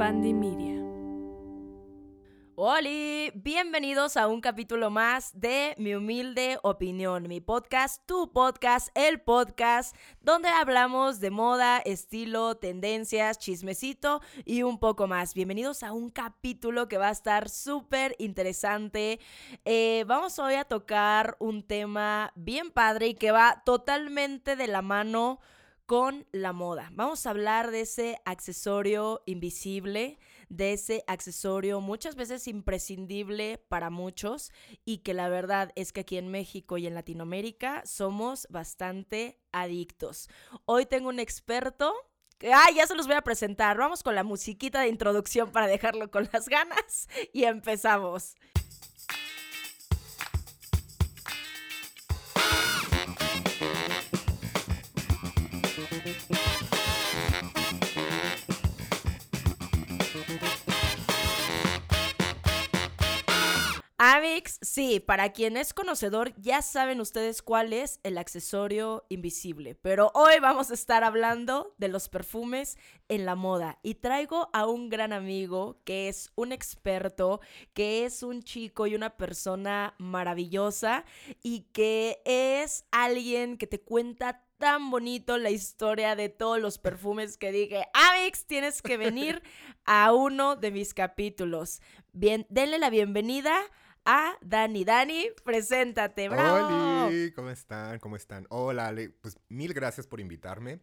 Media. Hola, bienvenidos a un capítulo más de Mi Humilde Opinión, mi podcast, tu podcast, el podcast, donde hablamos de moda, estilo, tendencias, chismecito y un poco más. Bienvenidos a un capítulo que va a estar súper interesante. Eh, vamos hoy a tocar un tema bien padre y que va totalmente de la mano con la moda. Vamos a hablar de ese accesorio invisible, de ese accesorio muchas veces imprescindible para muchos y que la verdad es que aquí en México y en Latinoamérica somos bastante adictos. Hoy tengo un experto Ah, ya se los voy a presentar. Vamos con la musiquita de introducción para dejarlo con las ganas y empezamos. Amix, sí, para quien es conocedor ya saben ustedes cuál es el accesorio invisible, pero hoy vamos a estar hablando de los perfumes en la moda. Y traigo a un gran amigo que es un experto, que es un chico y una persona maravillosa y que es alguien que te cuenta tan bonito la historia de todos los perfumes que dije, Amix, tienes que venir a uno de mis capítulos. Bien, denle la bienvenida a Dani. Dani, preséntate, bravo. Hola, ¿cómo están? ¿Cómo están? Hola, Ale. Pues mil gracias por invitarme.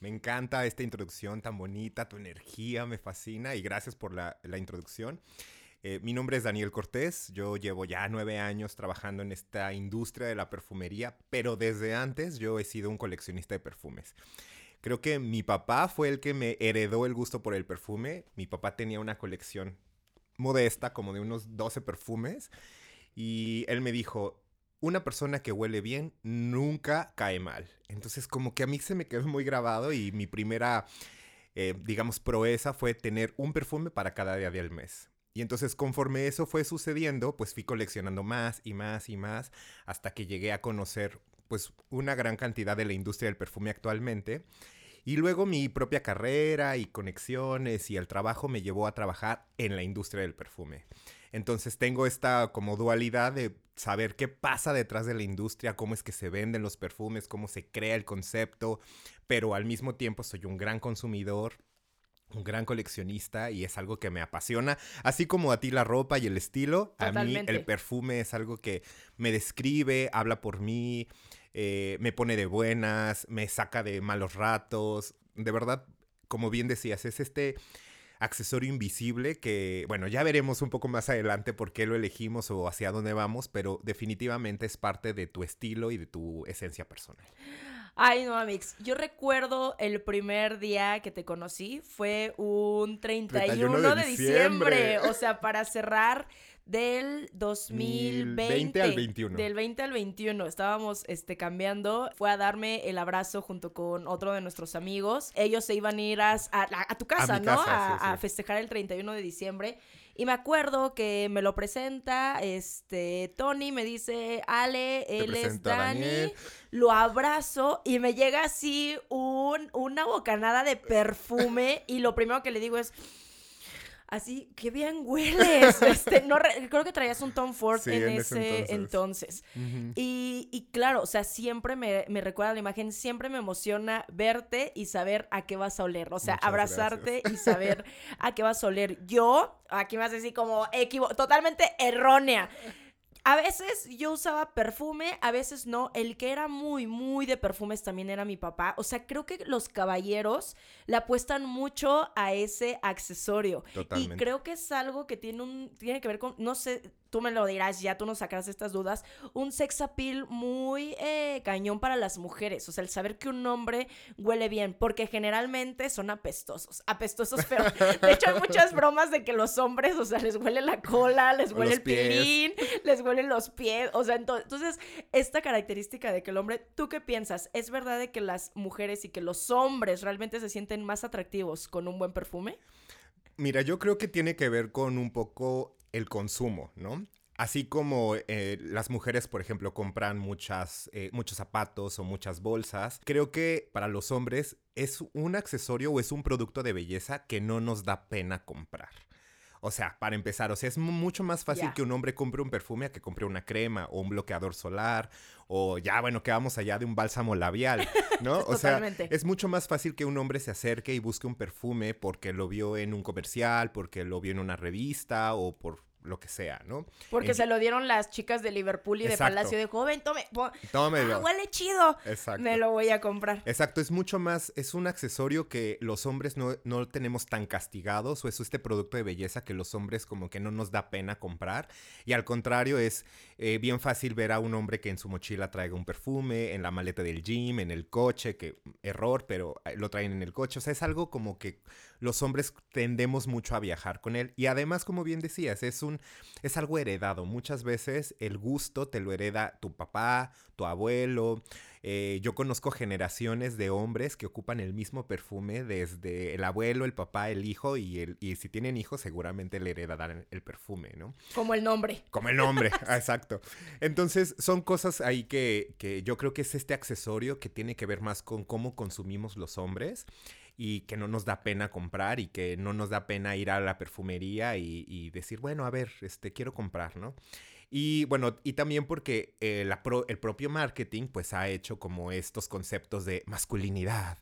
Me encanta esta introducción tan bonita, tu energía me fascina y gracias por la, introducción. Eh, mi nombre es Daniel Cortés, yo llevo ya nueve años trabajando en esta industria de la perfumería, pero desde antes yo he sido un coleccionista de perfumes. Creo que mi papá fue el que me heredó el gusto por el perfume. Mi papá tenía una colección modesta, como de unos 12 perfumes. Y él me dijo, una persona que huele bien nunca cae mal. Entonces como que a mí se me quedó muy grabado y mi primera, eh, digamos, proeza fue tener un perfume para cada día del mes. Y entonces conforme eso fue sucediendo, pues fui coleccionando más y más y más hasta que llegué a conocer pues una gran cantidad de la industria del perfume actualmente. Y luego mi propia carrera y conexiones y el trabajo me llevó a trabajar en la industria del perfume. Entonces tengo esta como dualidad de saber qué pasa detrás de la industria, cómo es que se venden los perfumes, cómo se crea el concepto, pero al mismo tiempo soy un gran consumidor un gran coleccionista y es algo que me apasiona, así como a ti la ropa y el estilo, a mí el perfume es algo que me describe, habla por mí, eh, me pone de buenas, me saca de malos ratos. De verdad, como bien decías, es este accesorio invisible que, bueno, ya veremos un poco más adelante por qué lo elegimos o hacia dónde vamos, pero definitivamente es parte de tu estilo y de tu esencia personal. Ay, no, Amix. Yo recuerdo el primer día que te conocí, fue un 31, de, diciembre. O sea, para cerrar del 2020. al 21. Del 20 al 21. Estábamos este, cambiando. Fue a darme el abrazo junto con otro de nuestros amigos. Ellos se iban a ir a, tu casa, ¿no? a, festejar el 31 de diciembre. Y me acuerdo que me lo presenta, este, Tony me dice, Ale, él es Dani, lo abrazo y me llega así un, una bocanada de perfume y lo primero que le digo es, así, qué bien hueles. Este, no creo que traías un Tom Ford en, ese entonces. y, claro, o sea, siempre me, recuerda la imagen, siempre me emociona verte y saber a qué vas a oler. O sea, abrazarte y saber a qué vas a oler. Yo, aquí me hace así como totalmente errónea. A veces yo usaba perfume, a veces no. El que era muy, muy de perfumes también era mi papá. O sea, creo que los caballeros le apuestan mucho a ese accesorio. Totalmente. Y creo que es algo que tiene un, tiene que ver con, no sé, tú me lo dirás, ya tú nos sacarás estas dudas, un sex appeal muy eh, cañón para las mujeres. O sea, el saber que un hombre huele bien, porque generalmente son apestosos, apestosos, pero de hecho hay muchas bromas de que los hombres, o sea, les huele la cola, les huele el pilín, les huelen los pies, o sea, entonces, esta característica de que el hombre, ¿tú qué piensas? ¿Es verdad de que las mujeres y que los hombres realmente se sienten más atractivos con un buen perfume? Mira, yo creo que tiene que ver con un poco el consumo, ¿no? así como eh, las mujeres, por ejemplo, compran muchas, eh, muchos zapatos o muchas bolsas, creo que para los hombres es un accesorio o es un producto de belleza que no nos da pena comprar. O sea, para empezar, o sea, es mucho más fácil que un hombre compre un perfume a que compre una crema o un bloqueador solar o ya, bueno, que vamos allá de un bálsamo labial, ¿no? o sea, es mucho más fácil que un hombre se acerque y busque un perfume porque lo vio en un comercial, porque lo vio en una revista o por lo que sea, ¿no? Porque se lo dieron las chicas de Liverpool y de Palacio de Joven, tome, Tómelo. Ah, huele chido. Exacto. Me lo voy a comprar. Exacto, es mucho más, es un accesorio que los hombres no, no tenemos tan castigados o es este producto de belleza que los hombres como que no nos da pena comprar y al contrario es eh, bien fácil ver a un hombre que en su mochila traiga un perfume, en la maleta del gym, en el coche, que error, pero eh, lo traen en el coche, o sea, es algo como que los hombres tendemos mucho a viajar con él y además como bien decías, es un es algo heredado. Muchas veces el gusto te lo hereda tu papá, tu abuelo. Eh, yo conozco generaciones de hombres que ocupan el mismo perfume desde el abuelo, el papá, el hijo y, el, y si tienen hijos seguramente le heredarán el perfume, ¿no? Como el nombre. Como el nombre, exacto. Entonces son cosas ahí que, que yo creo que es este accesorio que tiene que ver más con cómo consumimos los hombres y que no nos da pena comprar y que no nos da pena ir a la perfumería y, decir, bueno, a ver, este, quiero comprar, ¿no? Y bueno, y también porque eh, el propio marketing pues ha hecho como estos conceptos de masculinidad,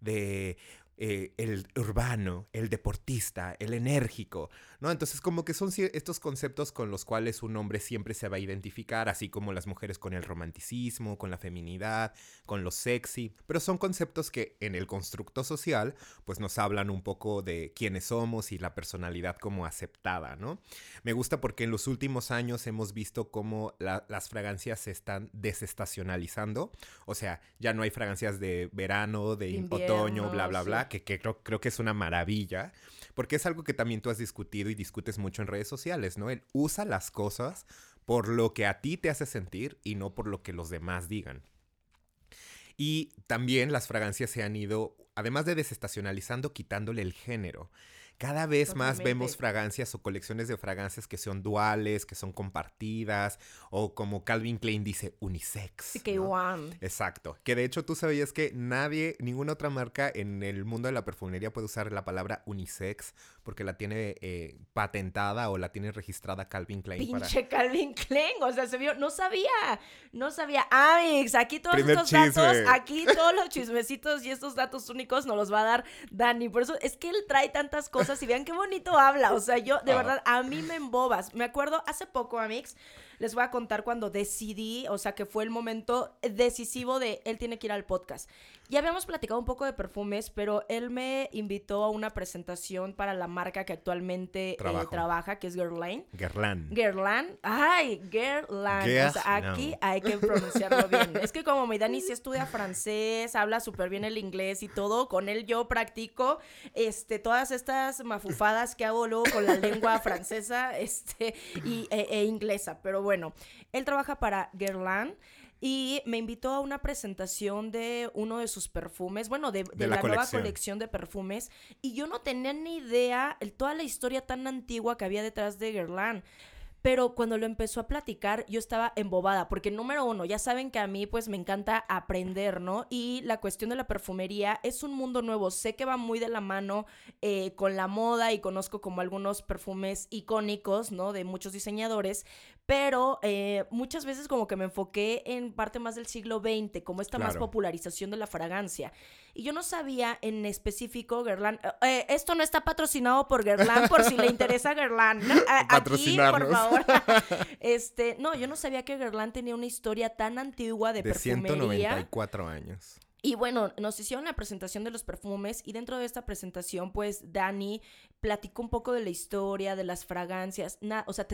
de eh, el urbano, el deportista, el enérgico, ¿no? Entonces como que son estos conceptos con los cuales un hombre siempre se va a identificar, así como las mujeres con el romanticismo, con la feminidad, con lo sexy, pero son conceptos que en el constructo social pues nos hablan un poco de quiénes somos y la personalidad como aceptada, ¿no? Me gusta porque en los últimos años hemos visto cómo las fragancias se están desestacionalizando, o sea, ya no hay fragancias de verano, de otoño, bla, bla, bla que, creo, creo, que es una maravilla, porque es algo que también tú has discutido y discutes mucho en redes sociales, ¿no? Él usa las cosas por lo que a ti te hace sentir y no por lo que los demás digan. Y también las fragancias se han ido, además de desestacionalizando, quitándole el género. Cada vez más vemos fragancias o colecciones de fragancias que son duales, que son compartidas, o como Calvin Klein dice, unisex. Que one. Exacto. Que de hecho tú sabías que nadie, ninguna otra marca en el mundo de la perfumería puede usar la palabra unisex porque la tiene eh, patentada o la tiene registrada Calvin Klein. Pinche Calvin Klein, o sea, se vio, no sabía, no sabía. Amix, aquí todos estos datos, aquí todos los chismecitos y estos datos únicos nos los va a dar Dani. Por eso es que él trae tantas cosas y vean qué bonito habla. O sea, yo, de verdad, a mí me embobas. Me acuerdo hace poco, Amix, les voy a contar cuando decidí, o sea, que fue el momento decisivo de él tiene que ir al podcast. Ya habíamos platicado un poco de perfumes, pero él me invitó a una presentación para la marca que actualmente eh, trabaja, que es Guerlain. Guerlain. Guerlain. Ay, Guerlain. o sea, aquí hay que pronunciarlo bien. es que como mi Dani sí estudia francés, habla súper bien el inglés y todo, con él yo practico este, todas estas mafufadas que hago luego con la lengua francesa este, y, e, e inglesa. Pero bueno, él trabaja para Guerlain y me invitó a una presentación de uno de sus perfumes, bueno, de, la, nueva colección de perfumes, y yo no tenía ni idea el, toda la historia tan antigua que había detrás de Guerlain. Pero cuando lo empezó a platicar, yo estaba embobada, porque número uno, ya saben que a mí pues me encanta aprender, ¿no? Y la cuestión de la perfumería es un mundo nuevo. Sé que va muy de la mano eh, con la moda y conozco como algunos perfumes icónicos, ¿no? De muchos diseñadores, pero eh, muchas veces como que me enfoqué en parte más del siglo XX, como esta más popularización de la fragancia. Y yo no sabía en específico Guerlain, eh, eh, esto no está patrocinado por Guerlain, por si le interesa Guerlain, Aquí, por favor. este, no, yo no sabía que Guerlain tenía una historia tan antigua de, de perfumería. 194 años. Y bueno, nos hicieron la presentación de los perfumes y dentro de esta presentación, pues Dani platicó un poco de la historia, de las fragancias, o sea,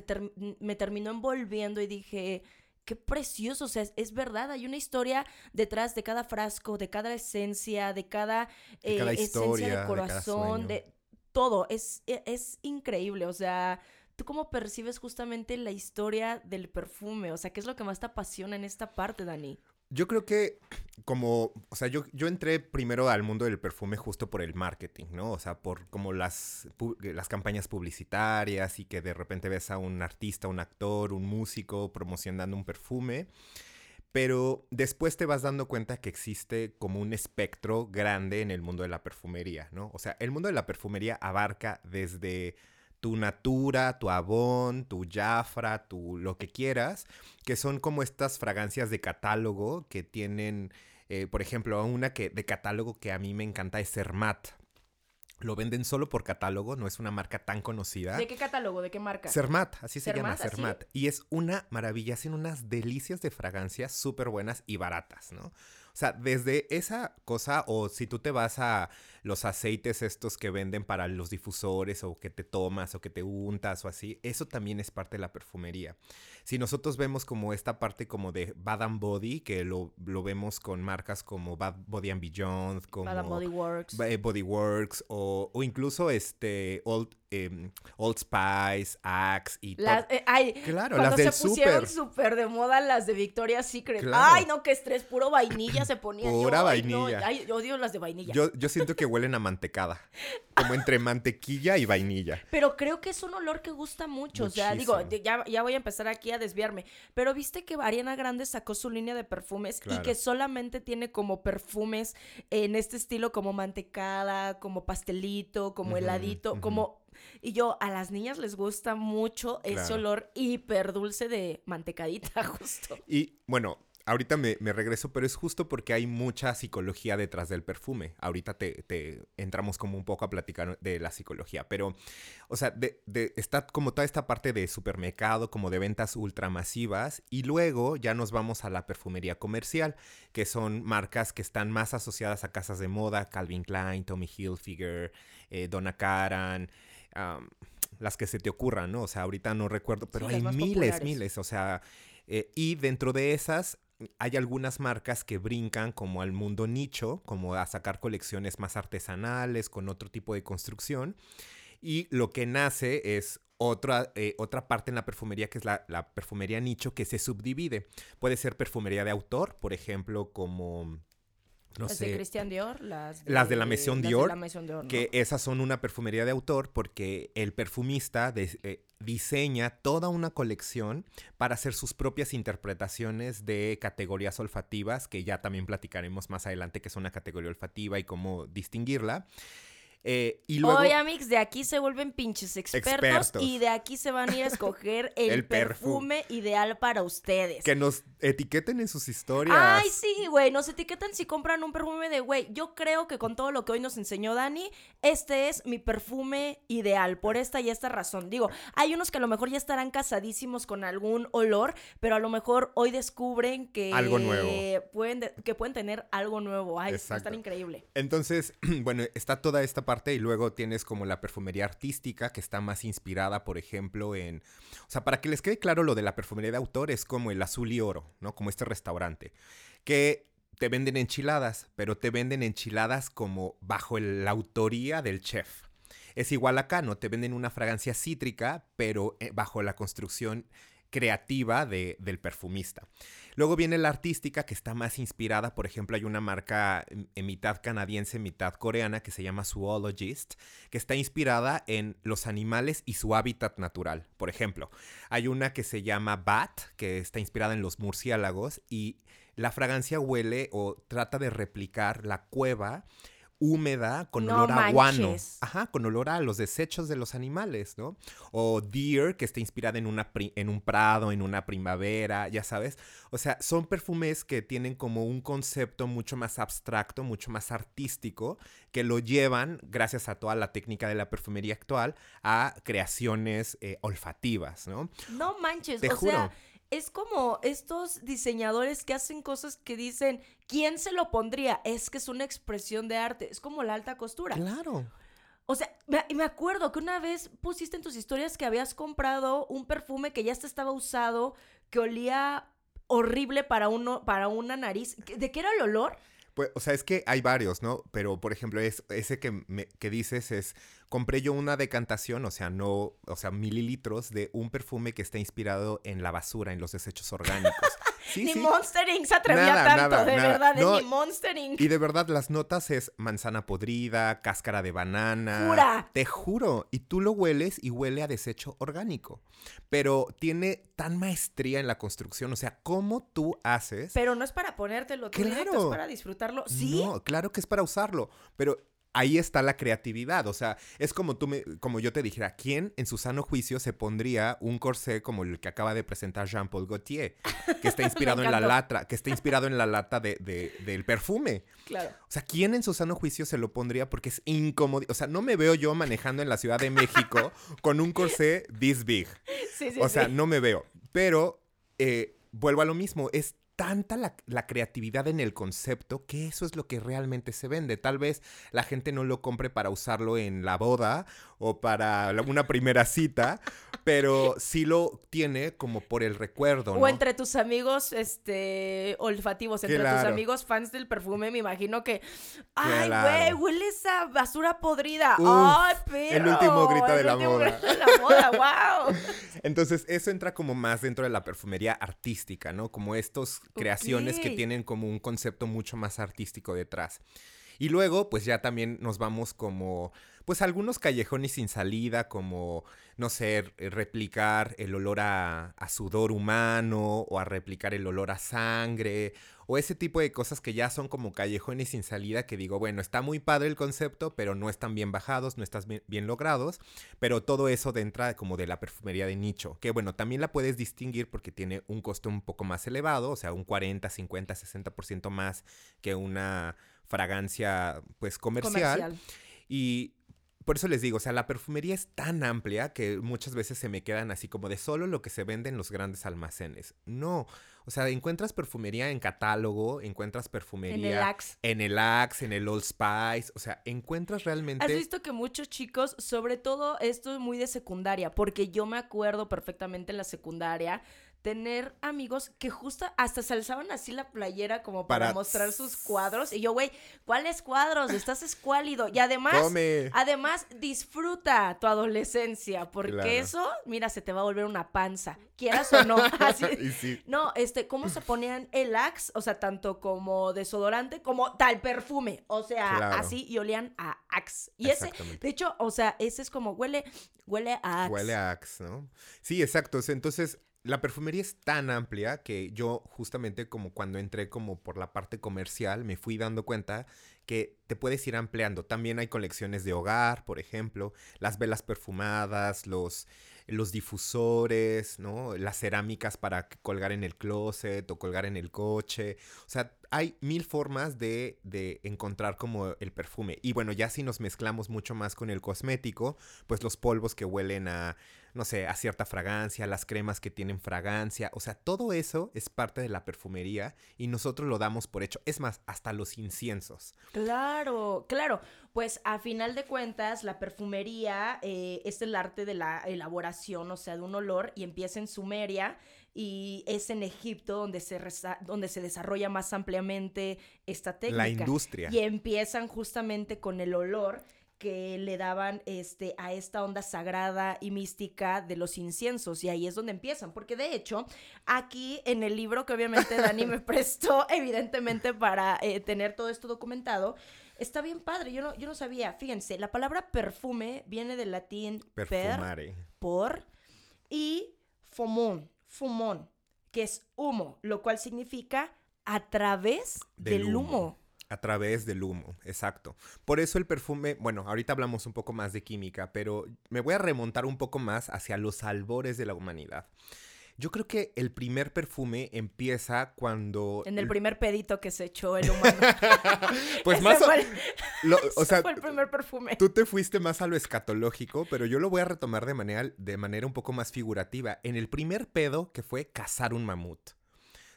me terminó envolviendo y dije, qué precioso, o sea, es, verdad, hay una historia detrás de cada frasco, de cada esencia, de cada, eh, esencia de corazón, de, todo, es, e, es increíble, o sea... ¿Tú cómo percibes justamente la historia del perfume? O sea, ¿qué es lo que más te apasiona en esta parte, Dani? Yo creo que como, o sea, yo, yo entré primero al mundo del perfume justo por el marketing, ¿no? O sea, por como las, las campañas publicitarias y que de repente ves a un artista, un actor, un músico promocionando un perfume. Pero después te vas dando cuenta que existe como un espectro grande en el mundo de la perfumería, ¿no? O sea, el mundo de la perfumería abarca desde tu Natura, tu Avon, tu Jafra, tu lo que quieras, que son como estas fragancias de catálogo que tienen, eh, por ejemplo, una que de catálogo que a mí me encanta es Cermat. Lo venden solo por catálogo, no es una marca tan conocida. ¿De qué catálogo? ¿De qué marca? Cermat, así se llama, Cermat. Y es una maravilla, hacen unas delicias de fragancias súper buenas y baratas, ¿no? O sea, desde esa cosa, o si tú te vas a los aceites estos que venden para los difusores, o que te tomas, o que te untas, o así, eso también es parte de la perfumería. Si nosotros vemos como esta parte como de Bad and Body, que lo, vemos con marcas como Bad Body and Beyond, como Bad and Body Works, eh, Body Works o, o incluso este Old eh, Old Spice, Axe y las, eh, ay, claro, las del se pusieron súper de moda las de Victoria's Secret. Ay, no, qué estrés, puro vainilla se ponía. Pura vainilla. Ay, odio las de vainilla. Yo, yo siento que huelen a mantecada, como entre mantequilla y vainilla. Pero creo que es un olor que gusta mucho, o sea, digo, ya, ya voy a empezar aquí a desviarme, pero viste que Ariana Grande sacó su línea de perfumes y que solamente tiene como perfumes en este estilo como mantecada, como pastelito, como heladito, como y yo, a las niñas les gusta mucho ese olor hiper dulce de mantecadita, justo. Y bueno, ahorita me, regreso, pero es justo porque hay mucha psicología detrás del perfume. Ahorita te, entramos como un poco a platicar de la psicología, pero, o sea, de, está como toda esta parte de supermercado, como de ventas ultramasivas, y luego ya nos vamos a la perfumería comercial, que son marcas que están más asociadas a casas de moda, Calvin Klein, Tommy Hilfiger, eh, Donna Karan, las que se te ocurran, ¿no? O sea, ahorita no recuerdo, pero hay miles, miles, o sea, eh, y dentro de esas hay algunas marcas que brincan como al mundo nicho, como a sacar colecciones más artesanales, con otro tipo de construcción. Y lo que nace es otra, eh, otra parte en la perfumería que es la, la, perfumería nicho que se subdivide. Puede ser perfumería de autor, por ejemplo, como las de Christian Dior, las de, las de la Maison Dior, que esas son una perfumería de autor porque el perfumista eh, diseña toda una colección para hacer sus propias interpretaciones de categorías olfativas, que ya también platicaremos más adelante que es una categoría olfativa y cómo distinguirla. Eh, y luego, Oye, Amix, de aquí se vuelven pinches expertos, y de aquí se van a ir a escoger el, perfume ideal para ustedes. Que nos etiqueten en sus historias. Ay, sí, güey, nos etiquetan si compran un perfume de, güey, yo creo que con todo lo que hoy nos enseñó Dani, este es mi perfume ideal, por esta y esta razón. Digo, hay unos que a lo mejor ya estarán casadísimos con algún olor, pero a lo mejor hoy descubren que... Algo nuevo. Pueden que pueden tener algo nuevo. Ay, es tan increíble. Entonces, bueno, está toda esta y luego tienes como la perfumería artística que está más inspirada, por ejemplo, en... O sea, para que les quede claro lo de la perfumería de autor es como el azul y oro, ¿no? Como este restaurante, que te venden enchiladas, pero te venden enchiladas como bajo la autoría del chef. Es igual acá, ¿no? Te venden una fragancia cítrica, pero eh, bajo la construcción creativa de, del perfumista. Luego viene la artística que está más inspirada, por ejemplo, hay una marca en mitad canadiense, mitad coreana que se llama Zoologist, que está inspirada en los animales y su hábitat natural. Por ejemplo, hay una que se llama Bat, que está inspirada en los murciélagos y la fragancia huele o trata de replicar la cueva húmeda con olor a guano. Ajá, con olor a los desechos de los animales, ¿no? O Deer, que está inspirada en, una en un prado, en una primavera, ya sabes. O sea, son perfumes que tienen como un concepto mucho más abstracto, mucho más artístico, que lo llevan, gracias a toda la técnica de la perfumería actual, a creaciones eh, olfativas, ¿no? No manches, Te o juro. sea es como estos diseñadores que hacen cosas que dicen, ¿quién se lo pondría? Es que es una expresión de arte, es como la alta costura. Claro. O sea, me, me acuerdo que una vez pusiste en tus historias que habías comprado un perfume que ya estaba usado, que olía horrible para, uno, para una nariz. ¿De qué era el olor? Pues, o sea, es que hay varios, ¿no? Pero, por ejemplo, es, ese que, que dices es, compré yo una decantación, o sea, no, o sea, mililitros de un perfume que está inspirado en la basura, en los desechos orgánicos. Ni Monster Inc. se atrevía tanto, de verdad, ni Monster Inc. Y de verdad, las notas es manzana podrida, cáscara de banana. ¡Jura! Te juro. Y tú lo hueles y huele a desecho orgánico. Pero tiene tan maestría en la construcción. O sea, ¿cómo tú haces? Pero no es para ponértelo, claro. es para disfrutarlo. Sí. No, claro que es para usarlo. Pero ahí está la creatividad. O sea, es como tú me, como yo te dijera, ¿quién en su sano juicio se pondría un corsé como el que acaba de presentar Jean-Paul Gaultier? Que está inspirado en la lata, que está inspirado en la lata de, del perfume. Claro. O sea, ¿quién en su sano juicio se lo pondría? Porque es incómodo. O sea, no me veo yo manejando en la Ciudad de México con un corsé this big. Sí, sí, o sea, no me veo. Pero eh, vuelvo a lo mismo. Es tanta la, creatividad en el concepto que eso es lo que realmente se vende. Tal vez la gente no lo compre para usarlo en la boda o para una primera cita, pero sí lo tiene como por el recuerdo. O entre tus amigos este, olfativos, entre tus amigos fans del perfume, me imagino que, ay, güey, huele esa basura podrida. ay, pero. El último grito de la moda. De la moda, wow. Entonces, eso entra como más dentro de la perfumería artística, ¿no? Como estos creaciones que tienen como un concepto mucho más artístico detrás. Y luego, pues ya también nos vamos como, pues algunos callejones sin salida, como, no sé, replicar el olor a, sudor humano o a replicar el olor a sangre o ese tipo de cosas que ya son como callejones sin salida que digo, bueno, está muy padre el concepto, pero no están bien bajados, no están bien, logrados, pero todo eso dentro como de la perfumería de nicho, que bueno, también la puedes distinguir porque tiene un costo un poco más elevado, o sea, un 40, 50, 60% más que una fragancia pues comercial. Y por eso les digo, o sea, la perfumería es tan amplia que muchas veces se me quedan así como de solo lo que se vende en los grandes almacenes. No, o sea, encuentras perfumería en catálogo, encuentras perfumería en el Axe, en el, Axe, en el Old Spice, o sea, encuentras realmente... Has visto que muchos chicos, sobre todo esto es muy de secundaria, porque yo me acuerdo perfectamente en la secundaria tener amigos que justo hasta se alzaban así la playera como para, mostrar sus cuadros. Y yo, güey, ¿cuáles cuadros? Estás escuálido. Y además, además, disfruta tu adolescencia, porque eso, mira, se te va a volver una panza, quieras o no. Así. No, este, ¿cómo se ponían el Axe? O sea, tanto como desodorante como tal perfume. O sea, así y olían a Axe. Y ese, de hecho, o sea, ese es como huele, huele a Axe. Huele a Axe, ¿no? Sí, exacto. Entonces, la perfumería es tan amplia que yo justamente como cuando entré como por la parte comercial me fui dando cuenta que te puedes ir ampliando. También hay colecciones de hogar, por ejemplo, las velas perfumadas, los, los difusores, ¿no? Las cerámicas para colgar en el closet o colgar en el coche. O sea, hay mil formas de, de, encontrar como el perfume. Y bueno, ya si nos mezclamos mucho más con el cosmético, pues los polvos que huelen a no sé, a cierta fragancia, las cremas que tienen fragancia, o sea, todo eso es parte de la perfumería y nosotros lo damos por hecho. Es más, hasta los inciensos. Claro, claro. Pues a final de cuentas, la perfumería eh, es el arte de la elaboración, o sea, de un olor y empieza en Sumeria y es en Egipto donde se, donde se desarrolla más ampliamente esta técnica. La industria. Y empiezan justamente con el olor que le daban este, a esta onda sagrada y mística de los inciensos. Y ahí es donde empiezan. Porque de hecho, aquí en el libro que obviamente Dani me prestó, evidentemente, para eh, tener todo esto documentado, está bien padre. Yo no, yo no sabía. Fíjense, la palabra perfume viene del latín Perfumare. por y fumón, fumón, que es humo, lo cual significa a través del, humo. A través del humo, exacto. Por eso el perfume, bueno, ahorita hablamos un poco más de química, pero me voy a remontar un poco más hacia los albores de la humanidad. Yo creo que el primer perfume empieza cuando... En el primer pedito que se echó el humano. pues más... Fue o sea, fue el primer perfume. Tú te fuiste más a lo escatológico, pero yo lo voy a retomar de manera, de manera un poco más figurativa. En el primer pedo que fue cazar un mamut.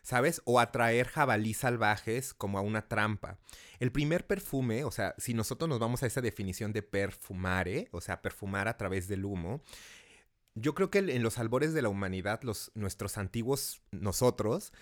¿Sabes? O atraer jabalí salvajes como a una trampa. El primer perfume, o sea, si nosotros nos vamos a esa definición de perfumare, o sea, perfumar a través del humo, yo creo que en los albores de la humanidad, los, nuestros antiguos nosotros,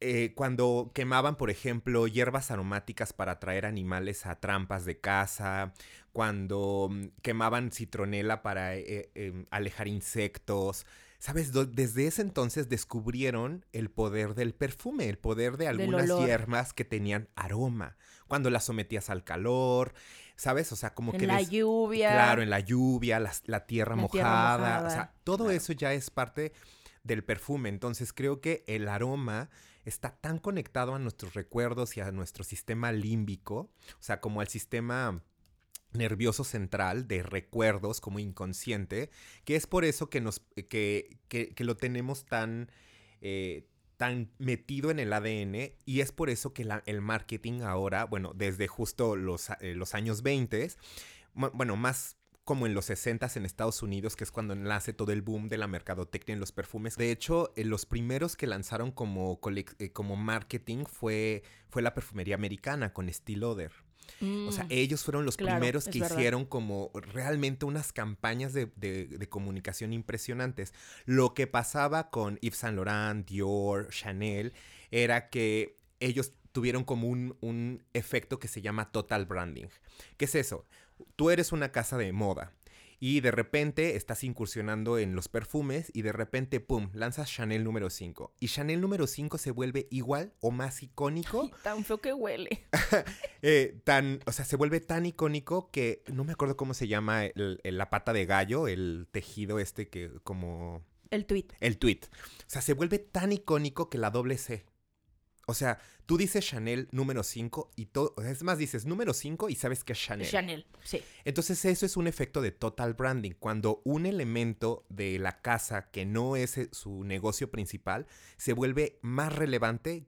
eh, cuando quemaban, por ejemplo, hierbas aromáticas para atraer animales a trampas de caza, cuando mm, quemaban citronela para eh, em, alejar insectos, ¿sabes? desde ese entonces descubrieron el poder del perfume, el poder de algunas hierbas que tenían aroma. Cuando las sometías al calor, ¿sabes? O sea, como que... En la lluvia. Claro, en la lluvia, la, tierra, mojada, O sea, todo eso ya es parte del perfume. Entonces creo que el aroma está tan conectado a nuestros recuerdos y a nuestro sistema límbico, o sea, como al sistema nervioso central de recuerdos como inconsciente, que es por eso que, nos, que, que, lo tenemos tan, eh, tan metido en el ADN y es por eso que el marketing ahora, bueno, desde justo los, eh, los años 20, bueno, más como en los 60 en Estados Unidos, que es cuando nace todo el boom de la mercadotecnia en los perfumes. De hecho, eh, los primeros que lanzaron como, como marketing fue, fue la perfumería americana con Steel O sea, mm. ellos fueron los primeros que hicieron como realmente unas campañas de, comunicación impresionantes. Lo que pasaba con Yves Saint Laurent, Dior, Chanel, era que ellos tuvieron como un, un efecto que se llama total branding. ¿Qué es eso? Tú eres una casa de moda y de repente estás incursionando en los perfumes y de repente, ¡pum!, lanzas Chanel número 5. Y Chanel número 5 se vuelve igual o más icónico. tan feo que huele. Eh, tan, o sea, se vuelve tan icónico que no me acuerdo cómo se llama la pata de gallo, el tejido este que como... El tweet. El tweet. O sea, se vuelve tan icónico que la doble C. O sea, tú dices Chanel número 5 y todo, es más, dices número 5 y sabes que es Chanel. Chanel, sí. Entonces eso es un efecto de total branding. Cuando un elemento de la casa que no es eh, su negocio principal se vuelve más relevante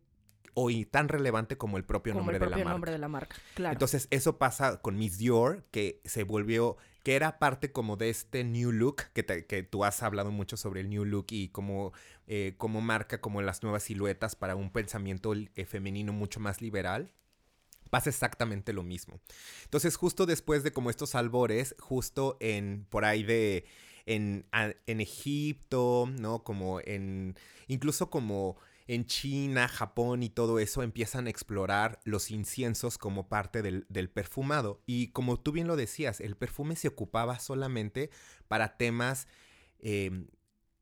o tan relevante como el propio, nombre, de la marca. nombre de la marca. Claro. Entonces, eso pasa con Miss Dior, que se volvió, que era parte como de este new look, que, que tú has hablado mucho sobre el new look y como, eh, marca como las nuevas siluetas para un pensamiento eh, femenino mucho más liberal pasa exactamente lo mismo. Entonces, justo después de como estos albores, justo en por ahí de en, en Egipto, ¿no? Como en incluso como en China, Japón y todo eso empiezan a explorar los inciensos como parte del, perfumado. Y como tú bien lo decías, el perfume se ocupaba solamente para temas em,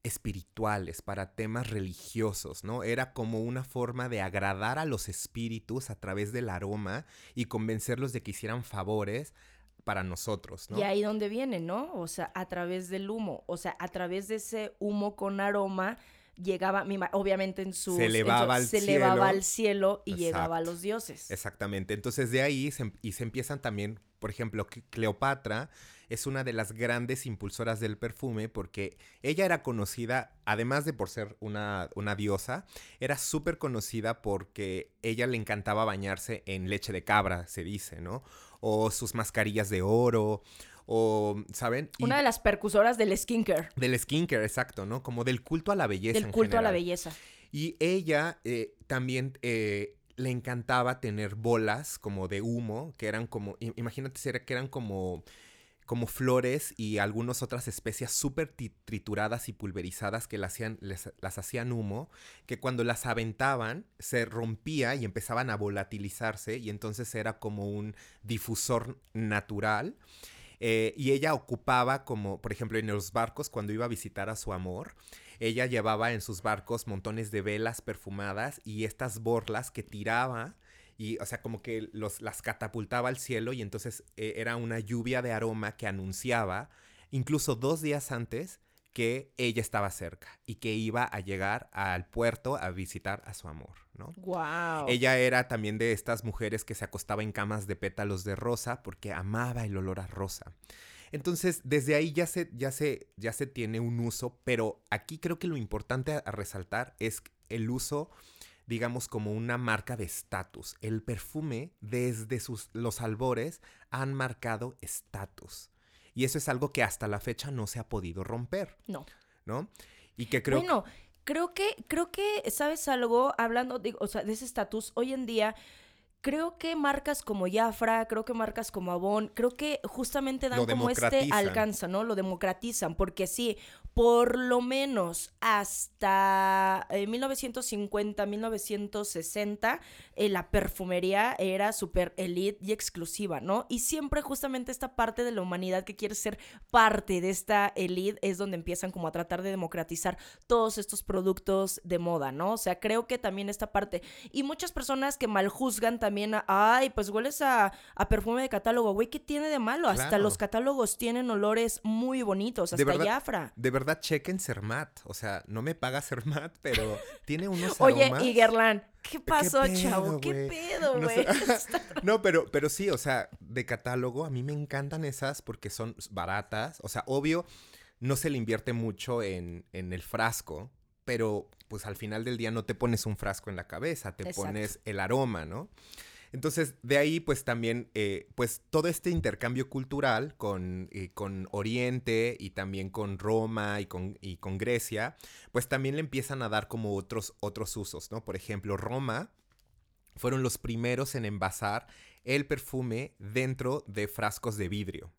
espirituales, para temas religiosos, ¿no? Era como una forma de agradar a los espíritus a través del aroma y convencerlos de que hicieran favores para nosotros, ¿no? Y ahí donde viene, ¿no? O sea, a través del humo, o sea, a través de ese humo con aroma llegaba, obviamente en su... Se elevaba, al, se cielo. elevaba al cielo y llegaba a los dioses. Exactamente. Entonces de ahí se, em, y se empiezan también, por ejemplo, Cleopatra es una de las grandes impulsoras del perfume porque ella era conocida, además de por ser una, una diosa, era súper conocida porque ella le encantaba bañarse en leche de cabra, se dice, ¿no? O sus mascarillas de oro, o, ¿saben? Una de las percusoras del skincare. Del skincare, exacto, ¿no? Como del culto a la belleza. Del culto a la belleza. Y ella eh, también eh, le encantaba tener bolas como de humo, que eran como, imagínate que eran como como flores y algunas otras especias súper trituradas y pulverizadas que las hacían, las hacían humo, que cuando las aventaban se rompía y empezaban a volatilizarse y entonces era como un difusor natural. Eh, y ella ocupaba como, por ejemplo, en los barcos cuando iba a visitar a su amor, ella llevaba en sus barcos montones de velas perfumadas y estas borlas que tiraba y, o sea, como que los, las catapultaba al cielo y entonces eh, era una lluvia de aroma que anunciaba, incluso dos días antes, que ella estaba cerca y que iba a llegar al puerto a visitar a su amor, ¿no? Wow. Ella era también de estas mujeres que se acostaba en camas de pétalos de rosa porque amaba el olor a rosa. Entonces, desde ahí ya se, ya se, ya se tiene un uso, pero aquí creo que lo importante a, resaltar es el uso digamos, como una marca de estatus. El perfume, desde sus, los albores, han marcado estatus. Y eso es algo que hasta la fecha no se ha podido romper. No. ¿No? Y que creo bueno, creo que, creo que, ¿sabes algo? Hablando de, o sea, de ese estatus, hoy en día creo que marcas como Jafra, creo que marcas como Avon, creo que justamente dan como este alcance, ¿no? Lo democratizan, porque sí, por lo menos hasta 1950, eh, 1960, eh, la perfumería era súper elite y exclusiva, ¿no? Y siempre justamente esta parte de la humanidad que quiere ser parte de esta elite es donde empiezan como a tratar de democratizar todos estos productos de moda, ¿no? O sea, creo que también esta parte. Y muchas personas que mal juzgan también, ay, pues hueles a, perfume de catálogo, güey, ¿qué tiene de malo? Hasta los catálogos tienen olores muy bonitos, hasta de Jafra. De verdad, chequen Sermat. O sea, no me paga Sermat, pero tiene unos Oye, y Guerlain, ¿qué pasó, chavo? ¿Qué pedo, güey? No, pero, pero sí, o sea, de catálogo, a mí me encantan esas porque son baratas. O sea, obvio, no se le invierte mucho en, en el frasco, pero pues al final del día no te pones un frasco en la cabeza, te pones el aroma, ¿no? Entonces, de ahí, pues también, eh, pues todo este intercambio cultural con, eh, con Oriente y también con Roma y con, y con Grecia, pues también le empiezan a dar como otros, otros usos, ¿no? Por ejemplo, Roma fueron los primeros en envasar el perfume dentro de frascos de vidrio.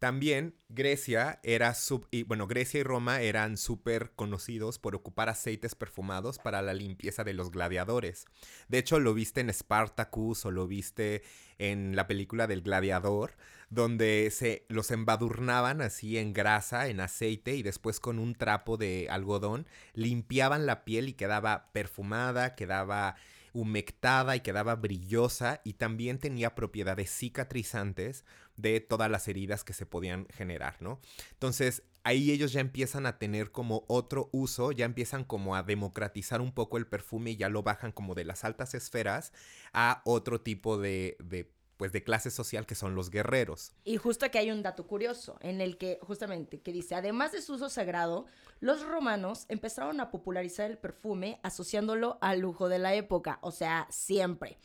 También Grecia era sub, y bueno, Grecia y Roma eran súper conocidos por ocupar aceites perfumados para la limpieza de los gladiadores. De hecho, lo viste en Spartacus o lo viste en la película del gladiador, donde se los embadurnaban así en grasa, en aceite y después con un trapo de algodón limpiaban la piel y quedaba perfumada, quedaba humectada y quedaba brillosa y también tenía propiedades cicatrizantes de todas las heridas que se podían generar, ¿no? Entonces, ahí ellos ya empiezan a tener como otro uso, ya empiezan como a democratizar un poco el perfume y ya lo bajan como de las altas esferas a otro tipo de, de pues de clase social que son los guerreros. Y justo aquí hay un dato curioso en el que justamente que dice, además de su uso sagrado, los romanos empezaron a popularizar el perfume asociándolo al lujo de la época, o sea, siempre.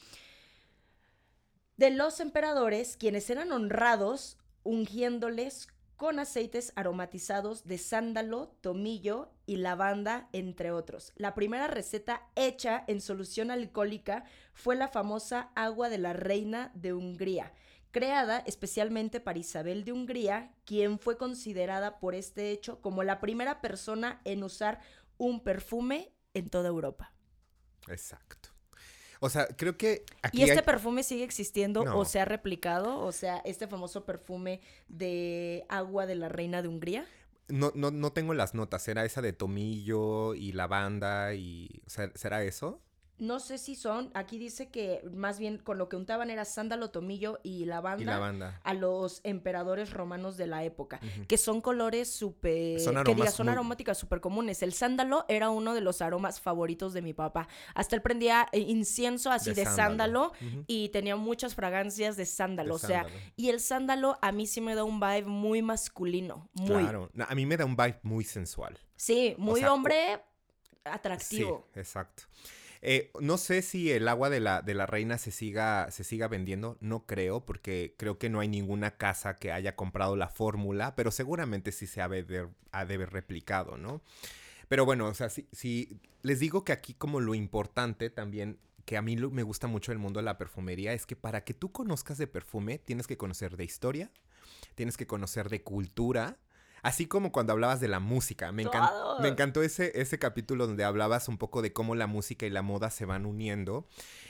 De los emperadores, quienes eran honrados ungiéndoles con aceites aromatizados de sándalo, tomillo y lavanda, entre otros. La primera receta hecha en solución alcohólica fue la famosa agua de la reina de Hungría, creada especialmente para Isabel de Hungría, quien fue considerada por este hecho como la primera persona en usar un perfume en toda Europa. Exacto. O sea, creo que aquí ¿Y este perfume sigue existiendo o se ha replicado? O sea, este famoso perfume de agua de la reina de Hungría. No, no, no tengo las notas. ¿Será esa de tomillo y lavanda y... ¿Será eso? No sé si son, aquí dice que más bien con lo que untaban era sándalo, tomillo y lavanda, a los emperadores romanos de la época, que son colores súper, que diga, son aromáticas súper comunes. El sándalo era uno de los aromas favoritos de mi papá. Hasta él prendía eh, incienso así de, sándalo, y tenía muchas fragancias de sándalo, o sea, y el sándalo a mí sí me da un vibe muy masculino, muy. Claro, a mí me da un vibe muy sensual. Sí, muy hombre atractivo. Sí, exacto. Eh, no sé si el agua de la, de la reina se siga, se siga vendiendo, no creo, porque creo que no hay ninguna casa que haya comprado la fórmula, pero seguramente sí se ha de, ha haber replicado, ¿no? Pero bueno, o sea, si, les digo que aquí como lo importante también que a mí me gusta mucho el mundo de la perfumería es que para que tú conozcas de perfume tienes que conocer de historia, tienes que conocer de cultura, Así como cuando hablabas de la música. Me, me encantó ese, ese capítulo donde hablabas un poco de cómo la música y la moda se van uniendo.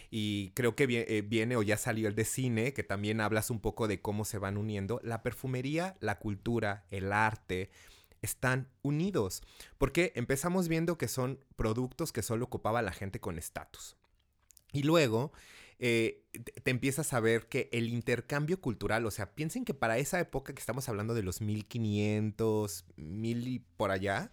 Y creo que eh, viene o ya salió el de cine, que también hablas un poco de cómo se van uniendo. La perfumería, la cultura, el arte están unidos. Porque empezamos viendo que son productos que solo ocupaba la gente con estatus. Y luego eh, te empiezas a ver que el intercambio cultural, o sea, piensen que para esa época que estamos hablando de los 1500, mil y por allá,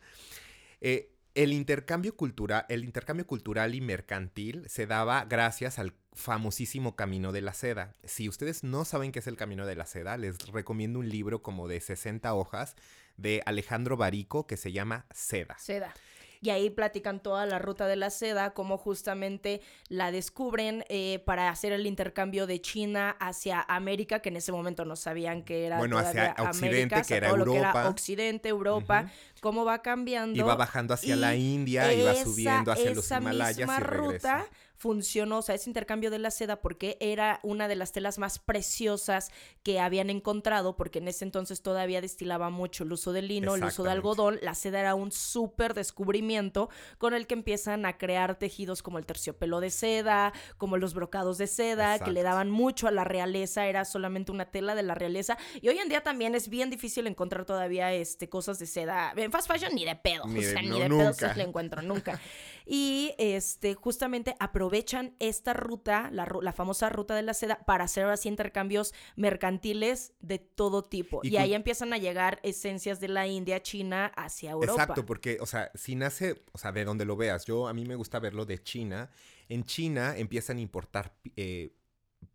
eh, el intercambio cultural, el intercambio cultural y mercantil se daba gracias al famosísimo Camino de la Seda. Si ustedes no saben qué es el Camino de la Seda, les recomiendo un libro como de 60 hojas de Alejandro Barico que se llama Seda. Seda y ahí platican toda la ruta de la seda, cómo justamente la descubren eh, para hacer el intercambio de China hacia América, que en ese momento no sabían que era bueno, hacia Occidente, que era Europa. Occidente, Europa, cómo va cambiando. Y va bajando hacia la India y va subiendo hacia los Himalayas y ruta funcionó, o sea, ese intercambio de la seda porque era una de las telas más preciosas que habían encontrado, porque en ese entonces todavía destilaba mucho el uso del lino, el uso de algodón, la seda era un súper descubrimiento con el que empiezan a crear tejidos como el terciopelo de seda, como los brocados de seda, que le daban mucho a la realeza, era solamente una tela de la realeza, y hoy en día también es bien difícil encontrar todavía este, cosas de seda, en fast fashion ni de pedo, o sea, ni de pedo se le encuentro nunca. y este, justamente aprovechan esta ruta, la, la, famosa ruta de la seda, para hacer así intercambios mercantiles de todo tipo. Y, ahí empiezan a llegar esencias de la India, China, hacia Europa. Exacto, porque, o sea, si nace, o sea, de donde lo veas, yo a mí me gusta verlo de China. En China empiezan a importar eh,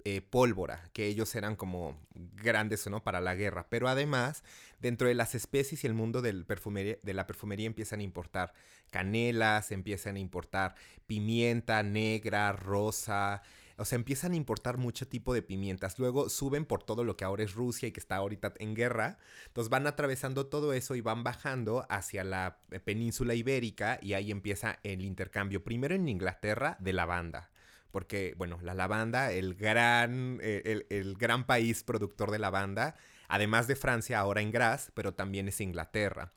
eh, pólvora, que ellos eran como grandes ¿no? para la guerra. Pero además, dentro de las especies y el mundo del perfumería, de la perfumería empiezan a importar canelas, empiezan a importar pimienta negra, rosa. O sea, empiezan a importar mucho tipo de pimientas. Luego suben por todo lo que ahora es Rusia y que está ahorita en guerra. Entonces van atravesando todo eso y van bajando hacia la península ibérica y ahí empieza el intercambio. Primero en Inglaterra de lavanda porque, bueno, la lavanda, el gran, eh, el, gran país productor de lavanda, además de Francia, ahora en Gras, pero también es Inglaterra.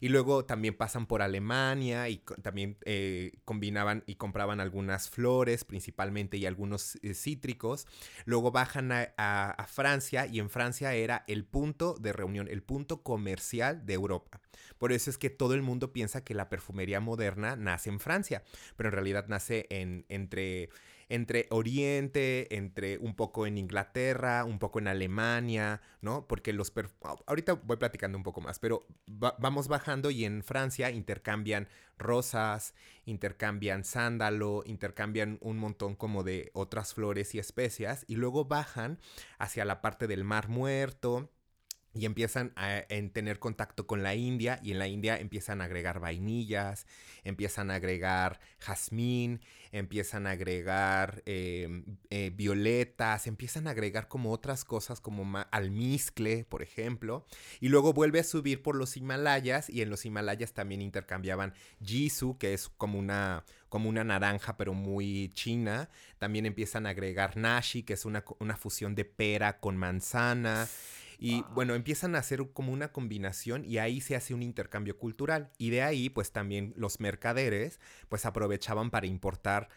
Y luego también pasan por Alemania y también eh, combinaban y compraban algunas flores principalmente y algunos eh, cítricos. Luego bajan a, Francia y en Francia era el punto de reunión, el punto comercial de Europa. Por eso es que todo el mundo piensa que la perfumería moderna nace en Francia, pero en realidad nace en, entre entre Oriente, entre un poco en Inglaterra, un poco en Alemania, ¿no? Porque los... Ahorita voy platicando un poco más, pero vamos bajando y en Francia intercambian rosas, intercambian sándalo, intercambian un montón como de otras flores y especias y luego bajan hacia la parte del Mar Muerto y empiezan a tener contacto con la India y en la India empiezan a agregar vainillas, empiezan a agregar jazmín, empiezan a agregar em, eh, violetas, empiezan a agregar como otras cosas como almizcle, por ejemplo, y luego vuelve a subir por los Himalayas y en los Himalayas también intercambiaban jisoo, que es como una como una naranja pero muy china, también empiezan a agregar nashi, que es una, una fusión de pera con manzana. Y bueno, empiezan a hacer como una combinación y ahí se hace un intercambio cultural. Y de ahí, pues también los mercaderes, pues aprovechaban para importar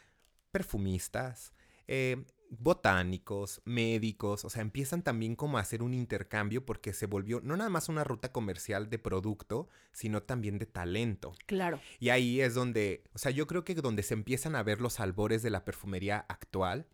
perfumistas, eh, botánicos, médicos, o sea, empiezan también como a hacer un intercambio porque se volvió no nada más una ruta comercial de producto, sino también de talento. Claro. Y ahí es donde, o sea, yo creo que donde se empiezan a ver los albores de la perfumería actual,